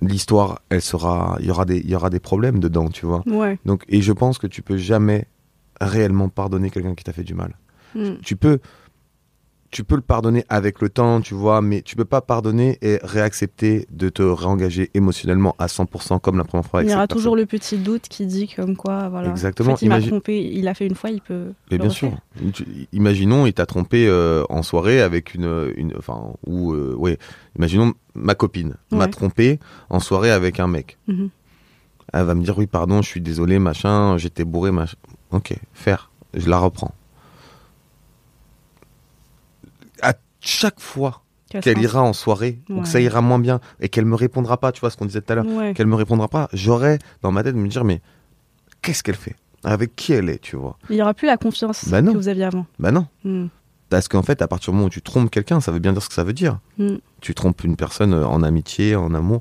l'histoire, elle sera, il y aura des, il y aura des problèmes dedans, tu vois. Ouais. Donc, et je pense que tu peux jamais réellement pardonner quelqu'un qui t'a fait du mal Mhm. tu peux tu peux le pardonner avec le temps, tu vois, mais tu peux pas pardonner et réaccepter de te réengager émotionnellement à 100% comme la première fois Il avec y aura toujours personne. le petit doute qui dit comme quoi, voilà. Exactement. En fait, il m'a trompé, il a fait une fois, il peut. Mais bien refaire. sûr. Imaginons, il t'a trompé euh, en soirée avec une, une enfin, ou euh, ouais, imaginons ma copine m'a trompé en soirée avec un mec. Mhm. Elle va me dire oui, pardon, je suis désolé, machin, j'étais bourré, machin. Ok, faire, je la reprends. À chaque fois Qu'elle ira en soirée ou que ça ira moins bien et qu'elle me répondra pas, tu vois ce qu'on disait tout à l'heure, Ouais. qu'elle me répondra pas, j'aurai dans ma tête de me dire mais qu'est-ce qu'elle fait? Avec qui elle est, tu vois? Il n'y aura plus la confiance Bah non. que vous aviez avant. Bah non, Mhm. parce qu'en fait à partir du moment où tu trompes quelqu'un, ça veut bien dire ce que ça veut dire. Mhm. Tu trompes une personne euh, en amitié, en amour,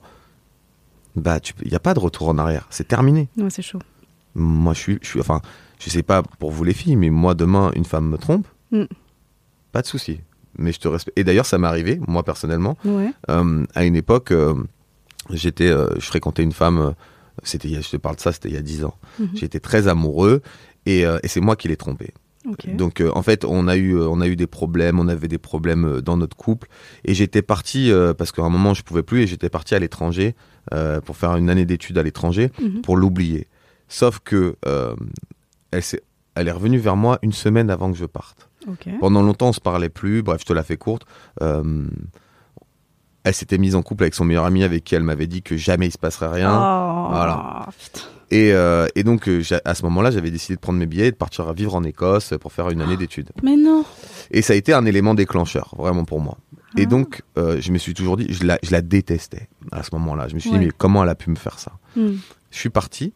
bah il y a pas de retour en arrière, c'est terminé. Ouais, c'est chaud. Moi je suis je suis enfin, je sais pas pour vous les filles, mais moi demain une femme me trompe, Mm. pas de souci. Mais je te respecte. Et d'ailleurs, ça m'est arrivé, moi personnellement, Ouais. Euh, à une époque, euh, j'étais, euh, je fréquentais une femme. c'était, je te parle de ça, c'était il y a 10 ans. Mhm. J'étais très amoureux et, et c'est moi qui l'ai trompé. Ok. Donc euh, en fait, on a eu, on a eu des problèmes, on avait des problèmes dans notre couple et j'étais parti euh, parce qu'à un moment je pouvais plus et j'étais parti à l'étranger euh, pour faire une année d'études à l'étranger Mhm. pour l'oublier. Sauf que elle s'est, elle est revenue vers moi une semaine avant que je parte. Ok. Pendant longtemps, on se parlait plus. Bref, je te la fais courte. Euh, elle s'était mise en couple avec son meilleur ami avec qui elle m'avait dit que jamais il se passerait rien. Oh, Voilà. Et, euh, et donc, euh, à ce moment-là, j'avais décidé de prendre mes billets et de partir à vivre en Écosse pour faire une année d'études. Mais non. Et ça a été un élément déclencheur, vraiment pour moi. Et Ah. donc, euh, je me suis toujours dit, je la, je la détestais à ce moment-là. Je me suis Ouais. dit, mais comment elle a pu me faire ça? Mhm. Je suis parti.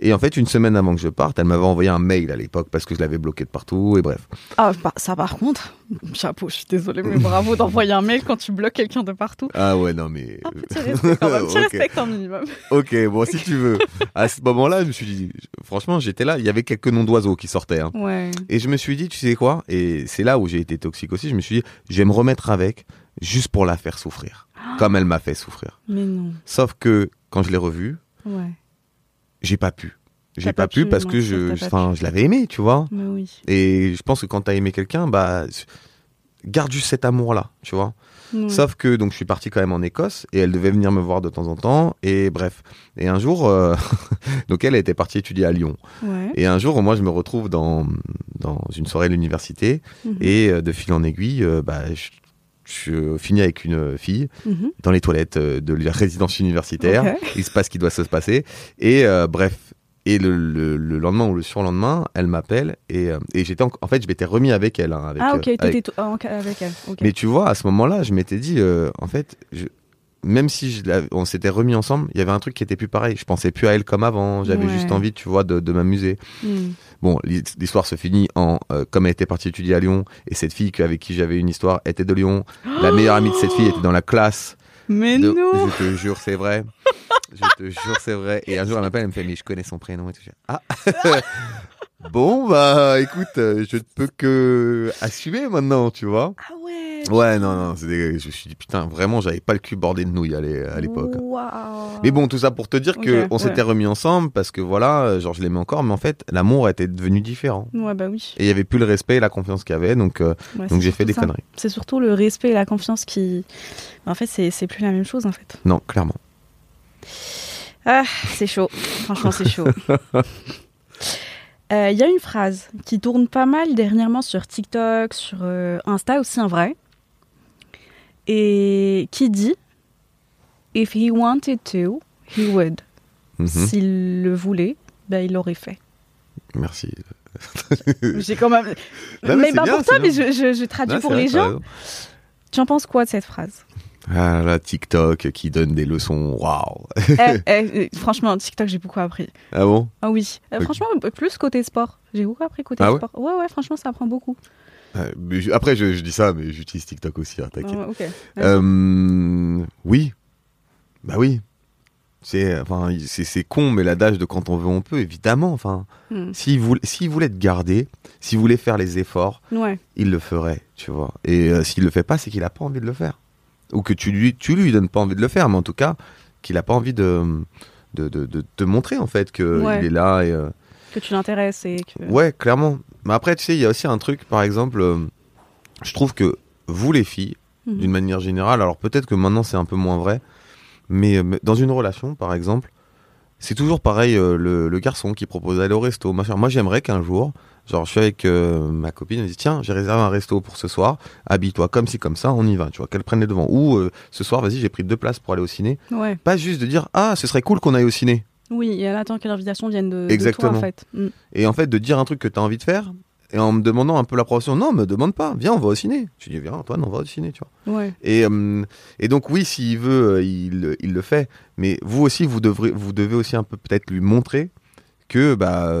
Et en fait, une semaine avant que je parte, elle m'avait envoyé un mail à l'époque parce que je l'avais bloqué de partout. Et bref. Ah, bah, ça par contre, chapeau, je suis désolée, mais bravo d'envoyer un mail quand tu bloques quelqu'un de partout. Ah ouais, non mais. Un petit respect quand même, respectes un minimum. Ok, bon, si tu veux. À ce moment-là, je me suis dit, franchement, j'étais là, il y avait quelques noms d'oiseaux qui sortaient. hein. Ouais. Et je me suis dit, tu sais quoi? Et c'est là où j'ai été toxique aussi. Je me suis dit, je vais me remettre avec juste pour la faire souffrir. Comme elle m'a fait souffrir. Mais non. Sauf que quand je l'ai revue, Ouais. J'ai pas pu. J'ai pas, pas pu parce que je, enfin, je l'avais aimé, tu vois. Mais oui. Et je pense que quand t'as aimé quelqu'un, bah, garde juste cet amour-là, tu vois. Sauf que donc je suis parti quand même en Écosse et elle devait venir me voir de temps en temps et bref. Et un jour, euh, donc elle était partie étudier à Lyon. Ouais. Et un jour, moi, je me retrouve dans dans une soirée à l'université Mhm. et euh, de fil en aiguille, euh, bah, je, je finis avec une fille Mhm. dans les toilettes euh, de la résidence universitaire. Il se passe ce qui doit se passer et euh, bref. Et le, le- le lendemain ou le surlendemain, elle m'appelle et, euh, et j'étais en, en fait je m'étais remis avec elle. hein, avec, Ah, euh, ok, avec- t'étais tout- en- avec elle. mais tu vois, à ce moment-là, je m'étais dit, euh, en fait, je- même si je on s'était remis ensemble, il y avait un truc qui était plus pareil. Je pensais plus à elle comme avant. J'avais Ouais. juste envie, tu vois, de, de m'amuser. Hmm. Bon, l'hi- l'histoire se finit en, euh, comme elle était partie étudier à Lyon, et cette fille avec qui j'avais une histoire était de Lyon. La meilleure amie de cette fille était dans la classe. Mais de- non je te jure, c'est vrai. je te jure, c'est vrai. Et un jour, elle m'appelle, elle me fait, mais je connais son prénom et tout. Ah Bon, bah, écoute, euh, je ne peux que assumer maintenant, tu vois. Ah ouais. Ouais, non, non, c'est des- je me suis dit, putain, vraiment, j'avais pas le cul bordé de nouilles à l'é- à l'époque. Waouh. Mais bon, tout ça pour te dire que Ok, on s'était remis ensemble parce que voilà, genre je l'aimais encore, mais en fait, l'amour était devenu différent. Ouais, bah oui. Et il y avait plus le respect et la confiance qu'il y avait, donc, euh, Ouais, donc j'ai fait des ça. conneries. C'est surtout le respect et la confiance qui. En fait, c'est c'est plus la même chose en fait. Non, clairement. Ah, c'est chaud. Franchement, c'est chaud. Euh, Il y a une phrase qui tourne pas mal dernièrement sur TikTok, sur euh, Insta aussi, en vrai. Et qui dit If he wanted to, he would. Mhm. S'il le voulait, ben, il l'aurait fait. Merci. J'ai quand même. mais mais bien, pour toi, c'est mais bien. je, je, je traduis pour vrai, les gens. Tu en penses quoi de cette phrase? Ah là, TikTok qui donne des leçons, waouh. Eh, eh, eh, Franchement, TikTok, j'ai beaucoup appris. Ah bon? Ah oui. Euh. Franchement, plus côté sport. J'ai beaucoup appris côté Ah sport. Ouais, ouais, franchement, ça apprend beaucoup. Euh, mais je- Après, je, je dis ça, mais j'utilise TikTok aussi, hein, t'inquiète. Ah. Euh, oui. Bah oui. C'est enfin, con, mais l'adage de quand on veut, on peut, évidemment. Enfin, Hmm. s'il voulait, te garder, s'il voulait faire les efforts, Ouais. il le ferait, tu vois. Et euh, s'il le fait pas, c'est qu'il a pas envie de le faire. Ou que tu lui, tu lui donnes pas envie de le faire, mais en tout cas, qu'il a pas envie de, de, de, de te montrer, en fait, qu'il Ouais. est là et. euh, Que tu l'intéresses et que. Ouais, clairement. Mais après, tu sais, il y a aussi un truc, par exemple, euh, je trouve que vous, les filles, Mhm. d'une manière générale, alors peut-être que maintenant c'est un peu moins vrai, mais, euh, mais dans une relation, par exemple, c'est toujours pareil, euh, le, le garçon qui propose d'aller au resto, machin. Moi, j'aimerais qu'un jour, genre, je suis avec euh, ma copine, elle me dit, tiens, j'ai réservé un resto pour ce soir, habille-toi comme ci, comme ça, on y va, tu vois, qu'elle prenne les devants. Ou, euh, ce soir, vas-y, j'ai pris deux places pour aller au ciné. Ouais. Pas juste de dire, ah, ce serait cool qu'on aille au ciné. Oui, et elle attend que l'invitation vienne de, de Exactement. toi, en fait. Mm. Et en fait, de dire un truc que tu as envie de faire, et en me demandant un peu l'approbation, non, me demande pas, viens, on va au ciné. Je dis, viens, Antoine, on va au ciné, tu vois. Ouais. Et, euh, et donc, oui, s'il veut, il, il le fait. Mais vous aussi, vous, devrez, vous devez aussi un peu peut-être lui montrer que bah,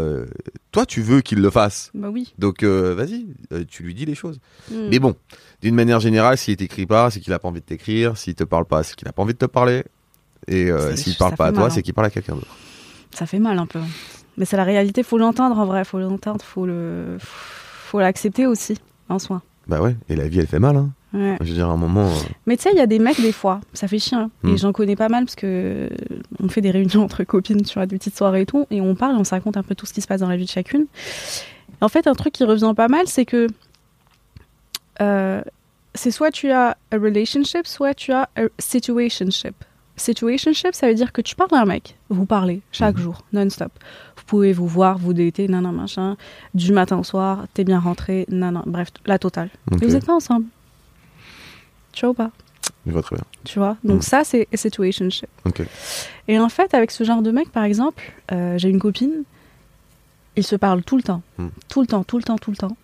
toi, tu veux qu'il le fasse. Bah oui. Donc, euh, vas-y, euh, tu lui dis les choses. Mm. Mais bon, d'une manière générale, s'il t'écrit pas, c'est qu'il a pas envie de t'écrire. S'il te parle pas, c'est qu'il a pas envie de te parler. Et euh, s'il parle pas à toi, hein. c'est qu'il parle à quelqu'un d'autre. Ça fait mal un peu. Mais c'est la réalité, faut l'entendre en vrai, faut l'entendre, faut le. Faut l'accepter aussi, en soi. Bah ouais, et la vie, elle fait mal. Hein. Ouais. Je veux dire, à un moment. euh, Mais tu sais, il y a des mecs, des fois, ça fait chiant. Mm. Et j'en connais pas mal parce que euh, on fait des réunions entre copines, tu vois, des petites soirées et tout, et on parle, on se raconte un peu tout ce qui se passe dans la vie de chacune. En fait, un truc qui revient pas mal, c'est que euh, c'est soit tu as a relationship, soit tu as a situationship. Situationship, ça veut dire que tu parles à un mec, vous parlez chaque Mhm. jour, non-stop. Vous pouvez vous voir, vous dater, nan, nan, machin, du matin au soir, t'es bien rentré, nan, nan, bref, la totale. Et vous n'êtes pas ensemble. Tu vois ou pas? Je vois très bien. tu vois? Donc Mm. ça c'est situationship Ok. et en fait avec ce genre de mec par exemple euh, j'ai une copine il se parle tout le temps. Mm. tout le temps tout le temps tout le temps.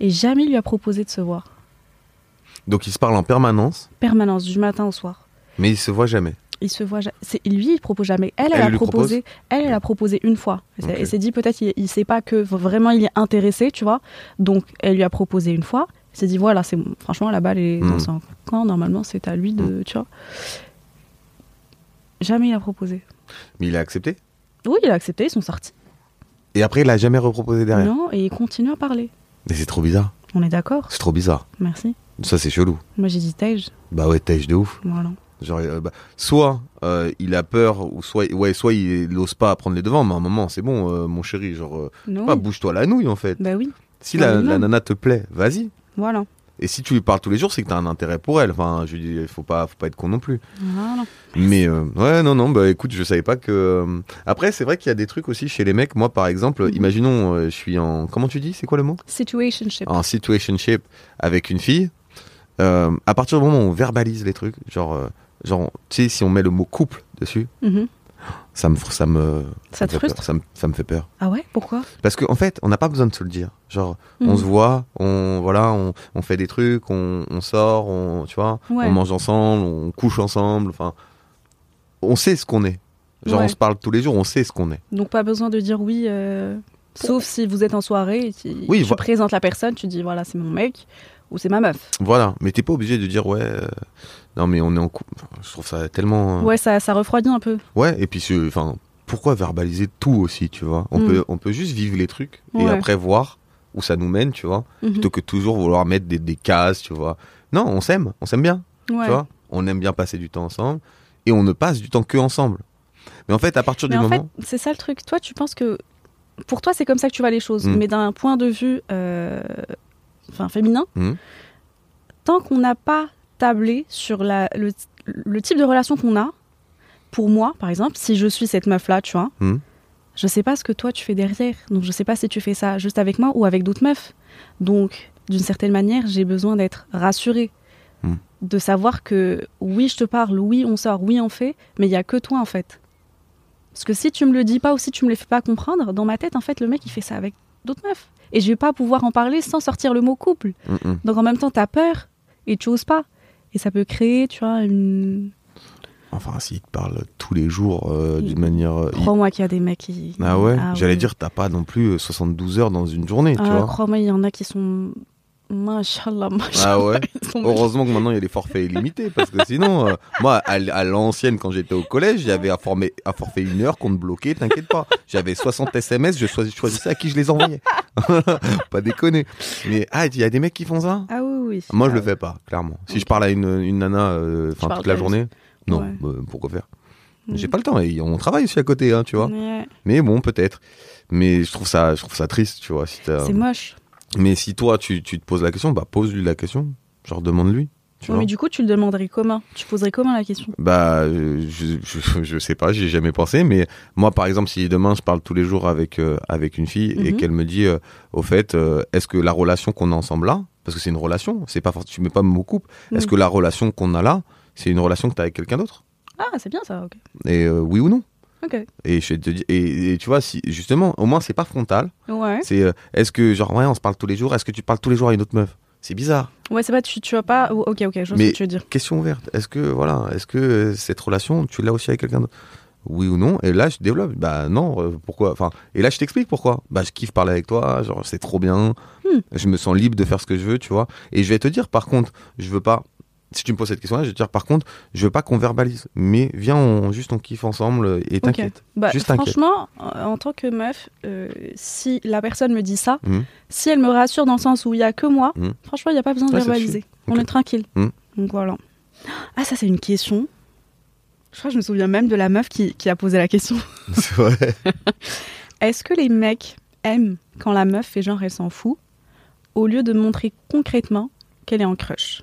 Et jamais il lui a proposé de se voir. Donc, ils se parlent en permanence, permanence du matin au soir. Mais ils se voient jamais. il se voit lui il propose jamais. Elle elle, Elle a proposé elle elle a proposé une fois. Et c'est- Ok. et s'est dit peut-être il, il sait pas que vraiment il est intéressé tu vois. Donc elle lui a proposé une fois il s'est dit voilà c'est franchement la balle est dans Mm. son camp normalement c'est à lui de tu vois jamais il a proposé Mais il a accepté? Oui, il a accepté, ils sont sortis. Et après, il a jamais reproposé derrière? Non, et il continue à parler. Mais c'est trop bizarre. On est d'accord? C'est trop bizarre. Merci. Ça, c'est chelou. Moi, j'ai dit Tej. Bah ouais, têche de ouf. Voilà. Genre, euh, bah, soit euh, il a peur, ou soit, ouais, soit il n'ose pas prendre les devants, mais à un moment, c'est bon, euh, mon chéri, genre, pas bouge-toi la nouille en fait. Bah oui, Si la, minimum. la nana te plaît, vas-y. Voilà. Et si tu lui parles tous les jours, c'est que t'as un intérêt pour elle. Enfin, je dis, il faut pas, faut pas être con non plus. Voilà. Mais euh, ouais, non, non, bah écoute, je savais pas que. euh, Après, c'est vrai qu'il y a des trucs aussi chez les mecs. Moi, par exemple, Mhm. imaginons, euh, je suis en. Comment tu dis? C'est quoi le mot? Situationship. En situationship avec une fille. Euh, à partir du moment où on verbalise les trucs, genre, genre, tu sais, si on met le mot couple dessus, Mhm. Ça me, ça me, Ça te me fait peur. frustre ça me, ça me fait peur. Ah ouais? Pourquoi? Parce qu'en en fait, on n'a pas besoin de se le dire. Genre, on Mhm. se voit, on, voilà, on, on fait des trucs, on, on sort, on, tu vois, Ouais. on mange ensemble, on couche ensemble. Enfin, on sait ce qu'on est. Genre, Ouais. on se parle tous les jours, on sait ce qu'on est. Donc, pas besoin de dire oui, euh, sauf si vous êtes en soirée et tu, Oui, tu présentes la personne, tu dis voilà, c'est mon mec ou c'est ma meuf. Voilà. Mais t'es pas obligé de dire, ouais, euh, non, mais on est en Je trouve ça tellement. euh, Ouais, ça, ça refroidit un peu. Ouais, et puis, enfin, pourquoi verbaliser tout aussi, tu vois? On, Mm. peut, on peut juste vivre les trucs et après voir où ça nous mène, tu vois, Mhm. plutôt que toujours vouloir mettre des, des cases, tu vois? Non, on s'aime, on s'aime bien, Ouais. tu vois? On aime bien passer du temps ensemble et on ne passe du temps que ensemble. Mais en fait, à partir Mais du en moment. fait, c'est ça le truc. Toi, tu penses que pour toi, c'est comme ça que tu vois les choses. Mm. Mais d'un point de vue euh, enfin, féminin, Mm. tant qu'on n'a pas tablé sur la, le, le type de relation qu'on a, pour moi, par exemple, si je suis cette meuf-là, tu vois, Mm. je sais pas ce que toi tu fais derrière. Donc, je sais pas si tu fais ça juste avec moi ou avec d'autres meufs. Donc, d'une certaine manière, j'ai besoin d'être rassurée. Mm. De savoir que oui, je te parle, oui, on sort, oui, on fait, mais il y a que toi en fait. Parce que si tu me le dis pas ou si tu me le fais pas comprendre, dans ma tête, en fait, le mec, il fait ça avec d'autres meufs. Et je vais pas pouvoir en parler sans sortir le mot couple. Mm, mm. Donc en même temps, t'as peur et tu oses pas. Et ça peut créer, tu vois, une. Enfin, s'il te parle tous les jours euh, d'une manière. euh, Crois-moi qu'il y a des mecs qui. Ah ouais, J'allais ouais. dire, t'as pas non plus euh, 72 heures dans une journée, tu Ah, vois. crois-moi, il y en a qui sont. Machallah, machallah. Ah ouais? Heureusement que maintenant il y a les forfaits illimités parce que sinon, euh, moi à, l'ancienne quand j'étais au collège, j'avais un, un forfait une heure qu'on te bloquait, t'inquiète pas. J'avais 60 SMS, je choisis- choisissais à qui je les envoyais. pas déconner. Mais ah, il y a des mecs qui font ça? Ah oui, Moi je le fais pas, clairement. Si je parle à une, une nana euh, toute la journée, non, Ouais. bah, pourquoi faire? Mm. J'ai pas le temps et on travaille aussi à côté, hein, tu vois. Ouais, Mais bon, peut-être. Mais je trouve ça, je trouve ça triste, tu vois. Si C'est moche. Mais si toi, tu, tu te poses la question, bah pose-lui la question. Genre, demande-lui. Tu mais du coup, tu le demanderais comment? Tu poserais comment la question? Bah, je, je, je sais pas, j'y ai jamais pensé. Mais moi, par exemple, si demain je parle tous les jours avec, euh, avec une fille et Mhm. qu'elle me dit, euh, au fait, euh, est-ce que la relation qu'on a ensemble là, parce que c'est une relation, c'est pas tu mets pas mon couple, est-ce Mm. que la relation qu'on a là, c'est une relation que tu as avec quelqu'un d'autre? Ah, c'est bien ça, ok. Et euh, oui ou non? Ok. et, je te dis, et, et tu vois, si justement, au moins, c'est pas frontal. Ouais. C'est euh, est-ce que, genre, ouais, on se parle tous les jours, est-ce que tu parles tous les jours à une autre meuf? C'est bizarre. Ouais, c'est pas, tu, tu vas pas. oh, Ok, ok, je vois ce que tu veux dire. question ouverte. Est-ce que voilà, est-ce que euh, cette relation, tu l'as aussi avec quelqu'un d'autre? Oui ou non Et là, je développe. Bah non. euh, pourquoi? Enfin, et là, je t'explique pourquoi. Bah, je kiffe parler avec toi. Genre, c'est trop bien. Hmm. Je me sens libre de faire ce que je veux, tu vois. Et je vais te dire, par contre, je veux pas. Si tu me poses cette question-là, je vais te dire, par contre, je veux pas qu'on verbalise. Mais viens, on juste on kiffe ensemble et t'inquiète. Bah, Juste franchement, en tant que meuf, euh, si la personne me dit ça, Mhm. si elle me rassure dans le sens où il y a que moi, Mhm. franchement, il n'y a pas besoin de verbaliser. On est tranquille. Donc voilà. Ah, ça, c'est une question. Je crois que je me souviens même de la meuf qui, qui a posé la question. C'est vrai. Est-ce que les mecs aiment quand la meuf fait genre elle s'en fout, au lieu de montrer concrètement qu'elle est en crush?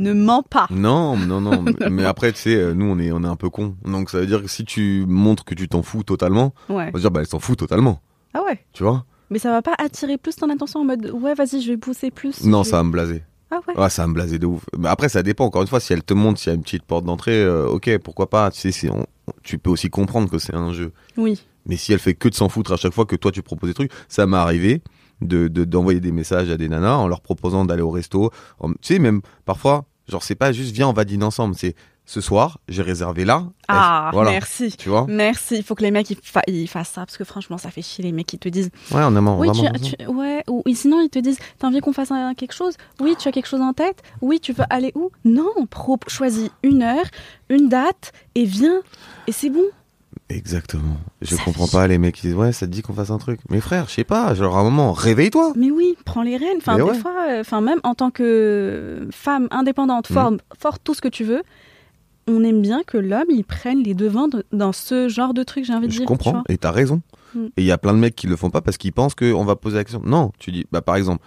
Ne mens pas. Non, non, non. mais- mais après, tu sais, euh, nous, on est, on est un peu cons. Donc, ça veut dire que si tu montres que tu t'en fous totalement, Ouais. on va dire, bah, elle s'en fout totalement. Ah ouais. Tu vois? Mais ça va pas attirer plus ton attention en mode ouais, vas-y, je vais pousser plus. Non, ça va me blaser. Ah ouais. Ouais, ça va me blaser de ouf. Mais après, ça dépend. Encore une fois, si elle te montre, s'il y a une petite porte d'entrée, euh, ok, pourquoi pas. Tu sais, on- tu peux aussi comprendre que c'est un jeu. Oui. Mais si elle fait que de s'en foutre à chaque fois que toi tu proposes des trucs, ça m'est arrivé de de- d'envoyer des messages à des nanas en leur proposant d'aller au resto. En- tu sais, même parfois, genre c'est pas juste viens on va dîner ensemble, c'est ce soir j'ai réservé là. Ah, voilà. merci. Tu vois Merci. Il faut que les mecs ils, fa- ils fassent ça parce que franchement, ça fait chier les mecs qui te disent Ouais, on aime oui, vraiment. tu, tu- ouais, ou sinon ils te disent t'as envie qu'on fasse un- quelque chose? Oui, tu as quelque chose en tête? Oui, tu veux aller où? Non, pro, choisis une heure, une date et viens et c'est bon. Exactement. Je Ça comprends pas les mecs qui disent ouais ça te dit qu'on fasse un truc. Mais frère, je sais pas, genre à un moment réveille-toi. Mais oui, prends les rênes. Enfin, Mais des ouais. fois, euh, enfin même en tant que femme indépendante, Mhm. forte, forte, tout ce que tu veux. On aime bien que l'homme il prenne les devants de- dans ce genre de truc, j'ai envie de Je dire. tu comprends vois. et t'as raison. Mm. Et il y a plein de mecs qui le font pas parce qu'ils pensent qu'on va poser la question. Non, tu dis bah par exemple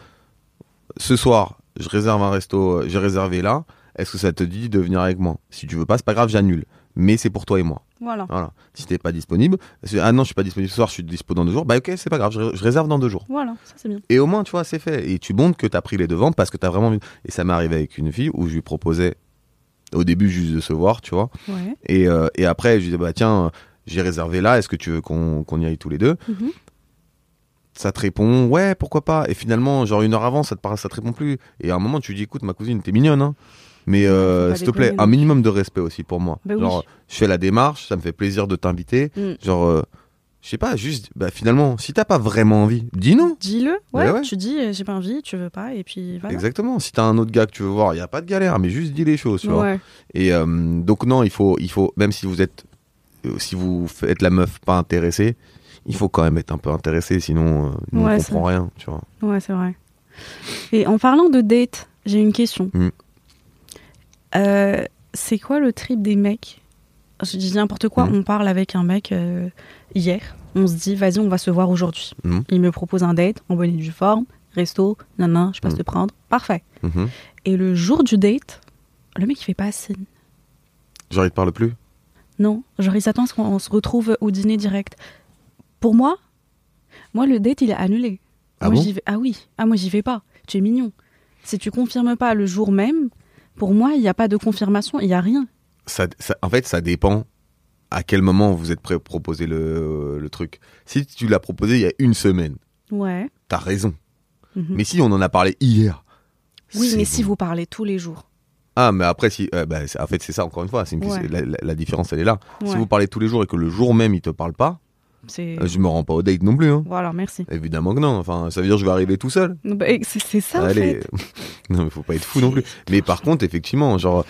ce soir je réserve un resto, euh, j'ai réservé là. Est-ce que ça te dit de venir avec moi? Si tu veux pas, c'est pas grave, j'annule. Mais c'est pour toi et moi. Voilà. Voilà. Si t'es pas disponible, ah non, je suis pas disponible ce soir, je suis dispo dans deux jours. Bah ok, c'est pas grave, je, je réserve dans deux jours. Voilà, ça c'est bien. Et au moins, tu vois, c'est fait. Et tu montres que t'as pris les devants parce que t'as vraiment envie. Et ça m'est arrivé avec une fille où je lui proposais au début juste de se voir, tu vois. Ouais. Et, euh, et après, je lui disais, bah tiens, j'ai réservé là, est-ce que tu veux qu'on y aille tous les deux? Mhm. Ça te répond, ouais, pourquoi pas. Et finalement, genre une heure avant, ça te, paraît- ça te répond plus. Et à un moment, tu lui dis, écoute, ma cousine, t'es mignonne, hein. Mais euh, s'il te plaît, un minimum de respect aussi pour moi. Bah oui. genre, je fais la démarche, ça me fait plaisir de t'inviter. Mm. Genre, euh, je sais pas, juste, bah finalement, si t'as pas vraiment envie, dis non. Dis-le, ouais, Ouais, ouais. Tu dis euh, j'ai pas envie, tu veux pas, et puis voilà. Exactement. Si t'as un autre gars que tu veux voir, il y a pas de galère, mais juste dis les choses, tu vois. Ouais. Et euh, donc non, il faut, il faut, même si vous êtes euh, si vous faites la meuf pas intéressée, il faut quand même être un peu intéressé, sinon euh, Ouais, on c'est- comprend rien, tu vois. Ouais, c'est vrai. Et en parlant de date, j'ai une question. Mm. Euh, c'est quoi le trip des mecs Je dis n'importe quoi, Mm. on parle avec un mec euh, hier, on se dit, vas-y, on va se voir aujourd'hui. Mm. Il me propose un date, en bonne et due forme, resto, nanan, je passe Mm. te prendre, parfait. Mhm. Et le jour du date, le mec il fait pas signe. Genre, il te parle plus? Non, genre il s'attend à ce qu'on se retrouve au dîner direct. Pour moi, moi le date il est annulé. Ah moi, bon? vais. Ah oui, ah moi j'y vais pas. Tu es mignon. Si tu confirmes pas le jour même, pour moi il n'y a pas de confirmation, il y a rien. Ça, ça- En fait, ça dépend à quel moment vous êtes prêt à proposer le, le truc. Si tu l'as proposé il y a une semaine, Ouais. t'as raison. Mhm. Mais si on en a parlé hier. oui, mais si vous parlez tous les jours. Ah, mais après, si, euh, bah, c'est- en fait, c'est ça, encore une fois. une- Ouais. la, la- la différence, elle est là. Si vous parlez tous les jours et que le jour même, il te parle pas, euh, je me rends pas au date non plus. Hein. Voilà, merci. Évidemment que non. Enfin, ça veut dire que je vais arriver tout seul. Bah, c'est c'est ça en Allez. fait. non, mais faut pas être fou non plus. Mais par contre, effectivement, genre,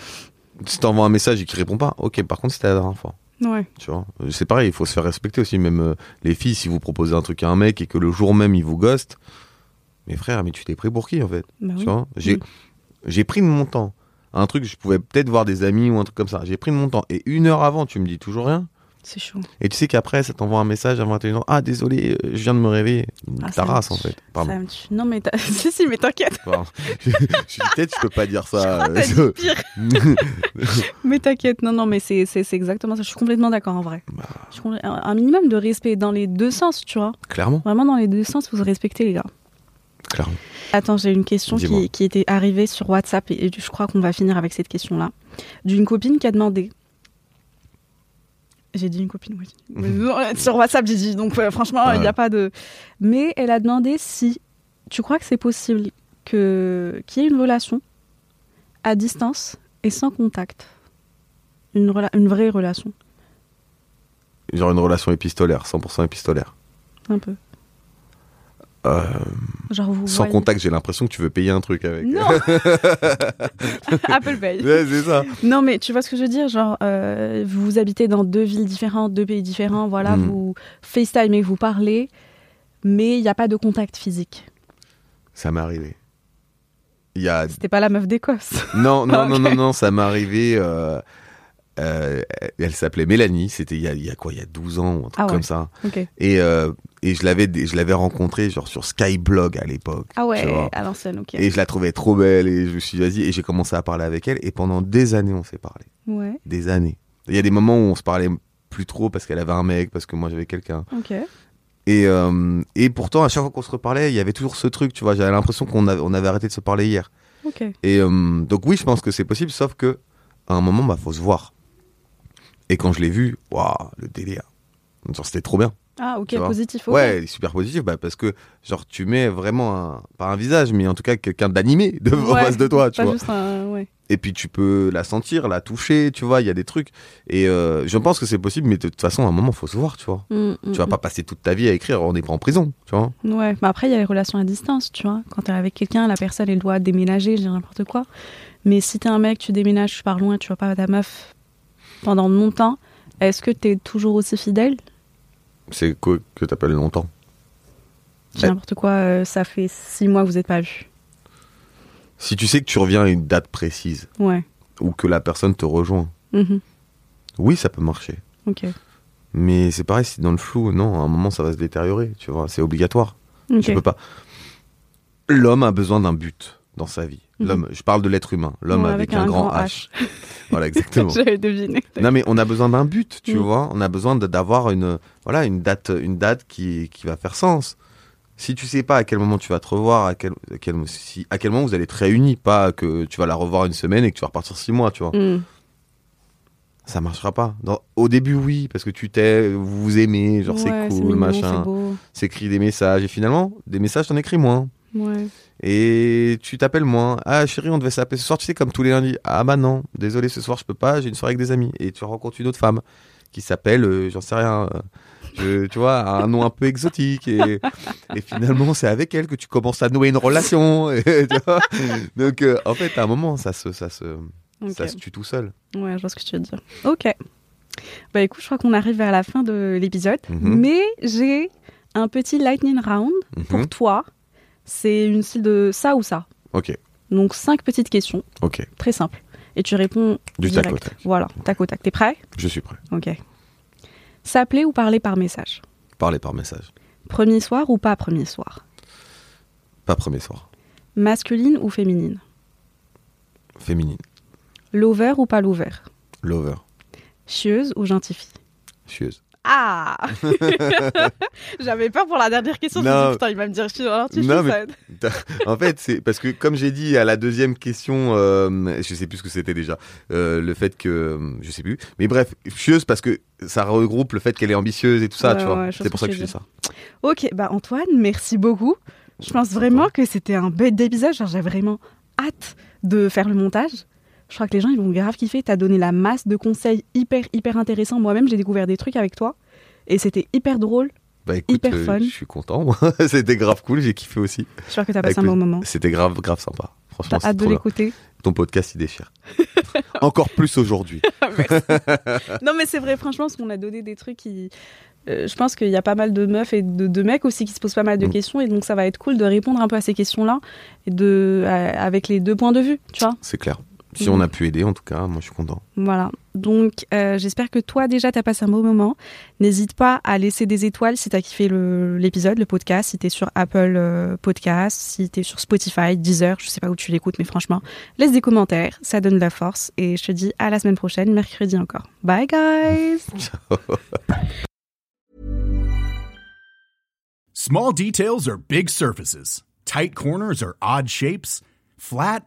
si t'envoies un message et qu'il répond pas, ok, par contre, c'était la dernière fois. Ouais. Tu vois, c'est pareil, il faut se faire respecter aussi. Même euh, les filles, si vous proposez un truc à un mec et que le jour même il vous ghost, mais frère, mais tu t'es pris pour qui en fait? Bah Tu oui. vois J'ai Mm. j'ai pris de mon temps. Un truc, je pouvais peut-être voir des amis ou un truc comme ça. J'ai pris de mon temps. Et une heure avant, tu me dis toujours rien. C'est chaud. Et tu sais qu'après, ça t'envoie un message à 21h. Ah, désolé, euh, je viens de me réveiller. Ah, Ta me race, en fait. Pardon. Ça me tue. Non mais si si mais t'inquiète. Je je dis peut-être, je peux pas dire ça. Euh, pire. Mais t'inquiète, non, non, mais c'est exactement ça. Je suis complètement d'accord en vrai. Bah. Je suis un minimum de respect dans les deux sens, tu vois. clairement, Vraiment dans les deux sens, vous respectez les gars. clairement. Attends, j'ai une question qui, qui était arrivée sur WhatsApp et, et je crois qu'on va finir avec cette question-là. D'une copine qui a demandé. J'ai dit une copine, oui. Mais sur WhatsApp, j'ai dit. Donc euh, franchement, il n'y Ouais. a pas de. Mais elle a demandé si tu crois que c'est possible que qu'il y ait une relation à distance et sans contact. Une, rela- une vraie relation, Genre une relation épistolaire, 100% épistolaire. un peu. Euh, Genre vous. sans voyez- contact, j'ai l'impression que tu veux payer un truc avec. Non Apple Pay. Ouais, c'est ça. Non, mais tu vois ce que je veux dire Genre, euh, vous habitez dans deux villes différentes, deux pays différents, voilà, Mm. vous FaceTime et vous parlez, mais il n'y a pas de contact physique. Ça m'est arrivé. A C'était pas la meuf d'Écosse. Non, non, non, non, non, ça m'est arrivé. euh, euh, elle s'appelait Mélanie, c'était il y a, il y a quoi, il y a 12 ans ou un truc Ah ouais. comme ça. Et, euh, et je l'avais je l'avais rencontrée genre sur Skyblog à l'époque. Ah ouais, à l'ancienne, ok. Et je la trouvais trop belle et je me suis dit, vas-y, et j'ai commencé à parler avec elle et pendant des années on s'est parlé. Ouais, Des années. Il y a des moments où on se parlait plus trop parce qu'elle avait un mec, parce que moi j'avais quelqu'un. ok. Et, euh, et pourtant, à chaque fois qu'on se reparlait, il y avait toujours ce truc, tu vois. J'avais l'impression qu'on avait, on avait arrêté de se parler hier. Ok. Et donc oui, je pense que c'est possible, sauf que à un moment, bah, faut se voir. Et quand je l'ai vu, waouh, le délire. Genre, c'était trop bien. Ah, ok, positif. ok. Ouais, il super positif, bah, parce que genre tu mets vraiment un, pas un visage, mais en tout cas quelqu'un d'animé de, en Ouais, face de toi, tu pas vois. juste un. Ouais. Et puis tu peux la sentir, la toucher, tu vois. Il y a des trucs. Et euh, je pense que c'est possible, mais de toute façon, à un moment, faut se voir, tu vois. Mm, mm, Tu vas pas passer toute ta vie à écrire, on n'est pas en prison, tu vois. mm. Ouais, mais après, il y a les relations à distance, tu vois. Quand t'es avec quelqu'un, la personne, elle doit déménager, je dis n'importe quoi. Mais si t'es un mec, tu déménages, tu pars loin, tu vois pas ta meuf pendant longtemps, est-ce que t'es toujours aussi fidèle? C'est quoi que t'appelles longtemps? Je dis Ouais. n'importe quoi, euh, ça fait six mois que vous n'êtes pas vus. Si tu sais que tu reviens à une date précise Ouais. ou que la personne te rejoint, Mhm. oui, ça peut marcher. Ok. Mais c'est pareil, si dans le flou, non, à un moment ça va se détériorer, tu vois, c'est obligatoire. Ok. Tu peux pas. L'homme a besoin d'un but dans sa vie. Mhm. L'homme, je parle de l'être humain, l'homme Ouais, avec, un, grand, H. voilà, exactement. J'avais deviné. non mais on a besoin d'un but, tu Mm. vois. On a besoin d'avoir une, voilà, une date, une date qui, qui va faire sens. Si tu sais pas à quel moment tu vas te revoir, à quel, à quel, si, à quel moment vous allez être réunis, pas que tu vas la revoir une semaine et que tu vas repartir six mois, tu vois. Mm. Ça marchera pas. Dans- au début, oui, parce que tu t'es, vous vous aimez, genre Ouais, c'est cool, mignon, machin. S'écrit des messages et finalement, des messages t'en écris moins. Ouais. Et tu t'appelles moins. Ah chérie, on devait s'appeler ce soir, tu sais, comme tous les lundis. Ah bah non, désolé, ce soir je peux pas, j'ai une soirée avec des amis. Et tu rencontres une autre femme qui s'appelle, euh, j'en sais rien, euh, je- tu vois, un nom un peu exotique. Et, et finalement, c'est avec elle que tu commences à nouer une relation. et, tu vois. Donc euh, en fait, à un moment, ça se, ça, se, ça se tue tout seul. Ouais, je vois ce que tu veux dire. Ok. Bah écoute, je crois qu'on arrive vers la fin de l'épisode, Mhm. mais j'ai un petit lightning round Mhm. pour toi. C'est une style de ça ou ça. Ok, Donc cinq petites questions, ok. très simples. Et tu réponds Du tac direct. au tac. Voilà, tac au tac. T'es prêt? Je suis prêt. Ok. S'appeler ou parler par message? Parler par message. Premier soir ou pas premier soir? Pas premier soir. Masculine ou féminine? Féminine. Lover ou pas lover? Lover. Chieuse ou gentille fille? Chieuse. Ah J'avais peur pour la dernière question. Je me suis putain, il va me dire chieuse. Alors, tu Non, mais- ça- en fait, c'est parce que comme j'ai dit à la deuxième question, euh, je sais plus ce que c'était déjà, euh, le fait que euh, je sais plus. Mais bref, chieuse parce que ça regroupe le fait qu'elle est ambitieuse et tout ça, Ouais, tu vois. ouais, je c'est pour ça que que je dis ça. Ok, bah Antoine, merci beaucoup. Je pense vraiment que c'était un bête d'épisode. Genre, j'ai vraiment hâte de faire le montage. Je crois que les gens, ils vont grave kiffer. T'as donné la masse de conseils hyper, hyper intéressants. Moi-même, j'ai découvert des trucs avec toi. Et c'était hyper drôle. Bah écoute, Hyper euh, fun. je suis content. moi. c'était grave cool, j'ai kiffé aussi. J'espère que t'as Avec passé un bon moment. C'était grave, grave sympa. Franchement, T'as hâte de l'écouter. Ton podcast, il déchire. Encore plus aujourd'hui. non, mais c'est vrai, franchement, parce qu'on a donné des trucs qui. euh, je pense qu'il y a pas mal de meufs et de, de mecs aussi qui se posent pas mal de Mm. questions. Et donc, ça va être cool de répondre un peu à ces questions-là. Et de, avec les deux points de vue, tu vois. C'est clair. Si on a pu aider, en tout cas, moi je suis content. Voilà. Donc, euh, j'espère que toi, déjà, t'as passé un beau moment. N'hésite pas à laisser des étoiles si t'as kiffé le- l'épisode, le, podcast, si t'es sur Apple euh, Podcast, si t'es sur Spotify, Deezer, je sais pas où tu l'écoutes, mais franchement, laisse des commentaires, ça donne de la force. Et je te dis à la semaine prochaine, mercredi encore. Bye, guys! Small details are big surfaces. Tight corners are odd shapes. Flat,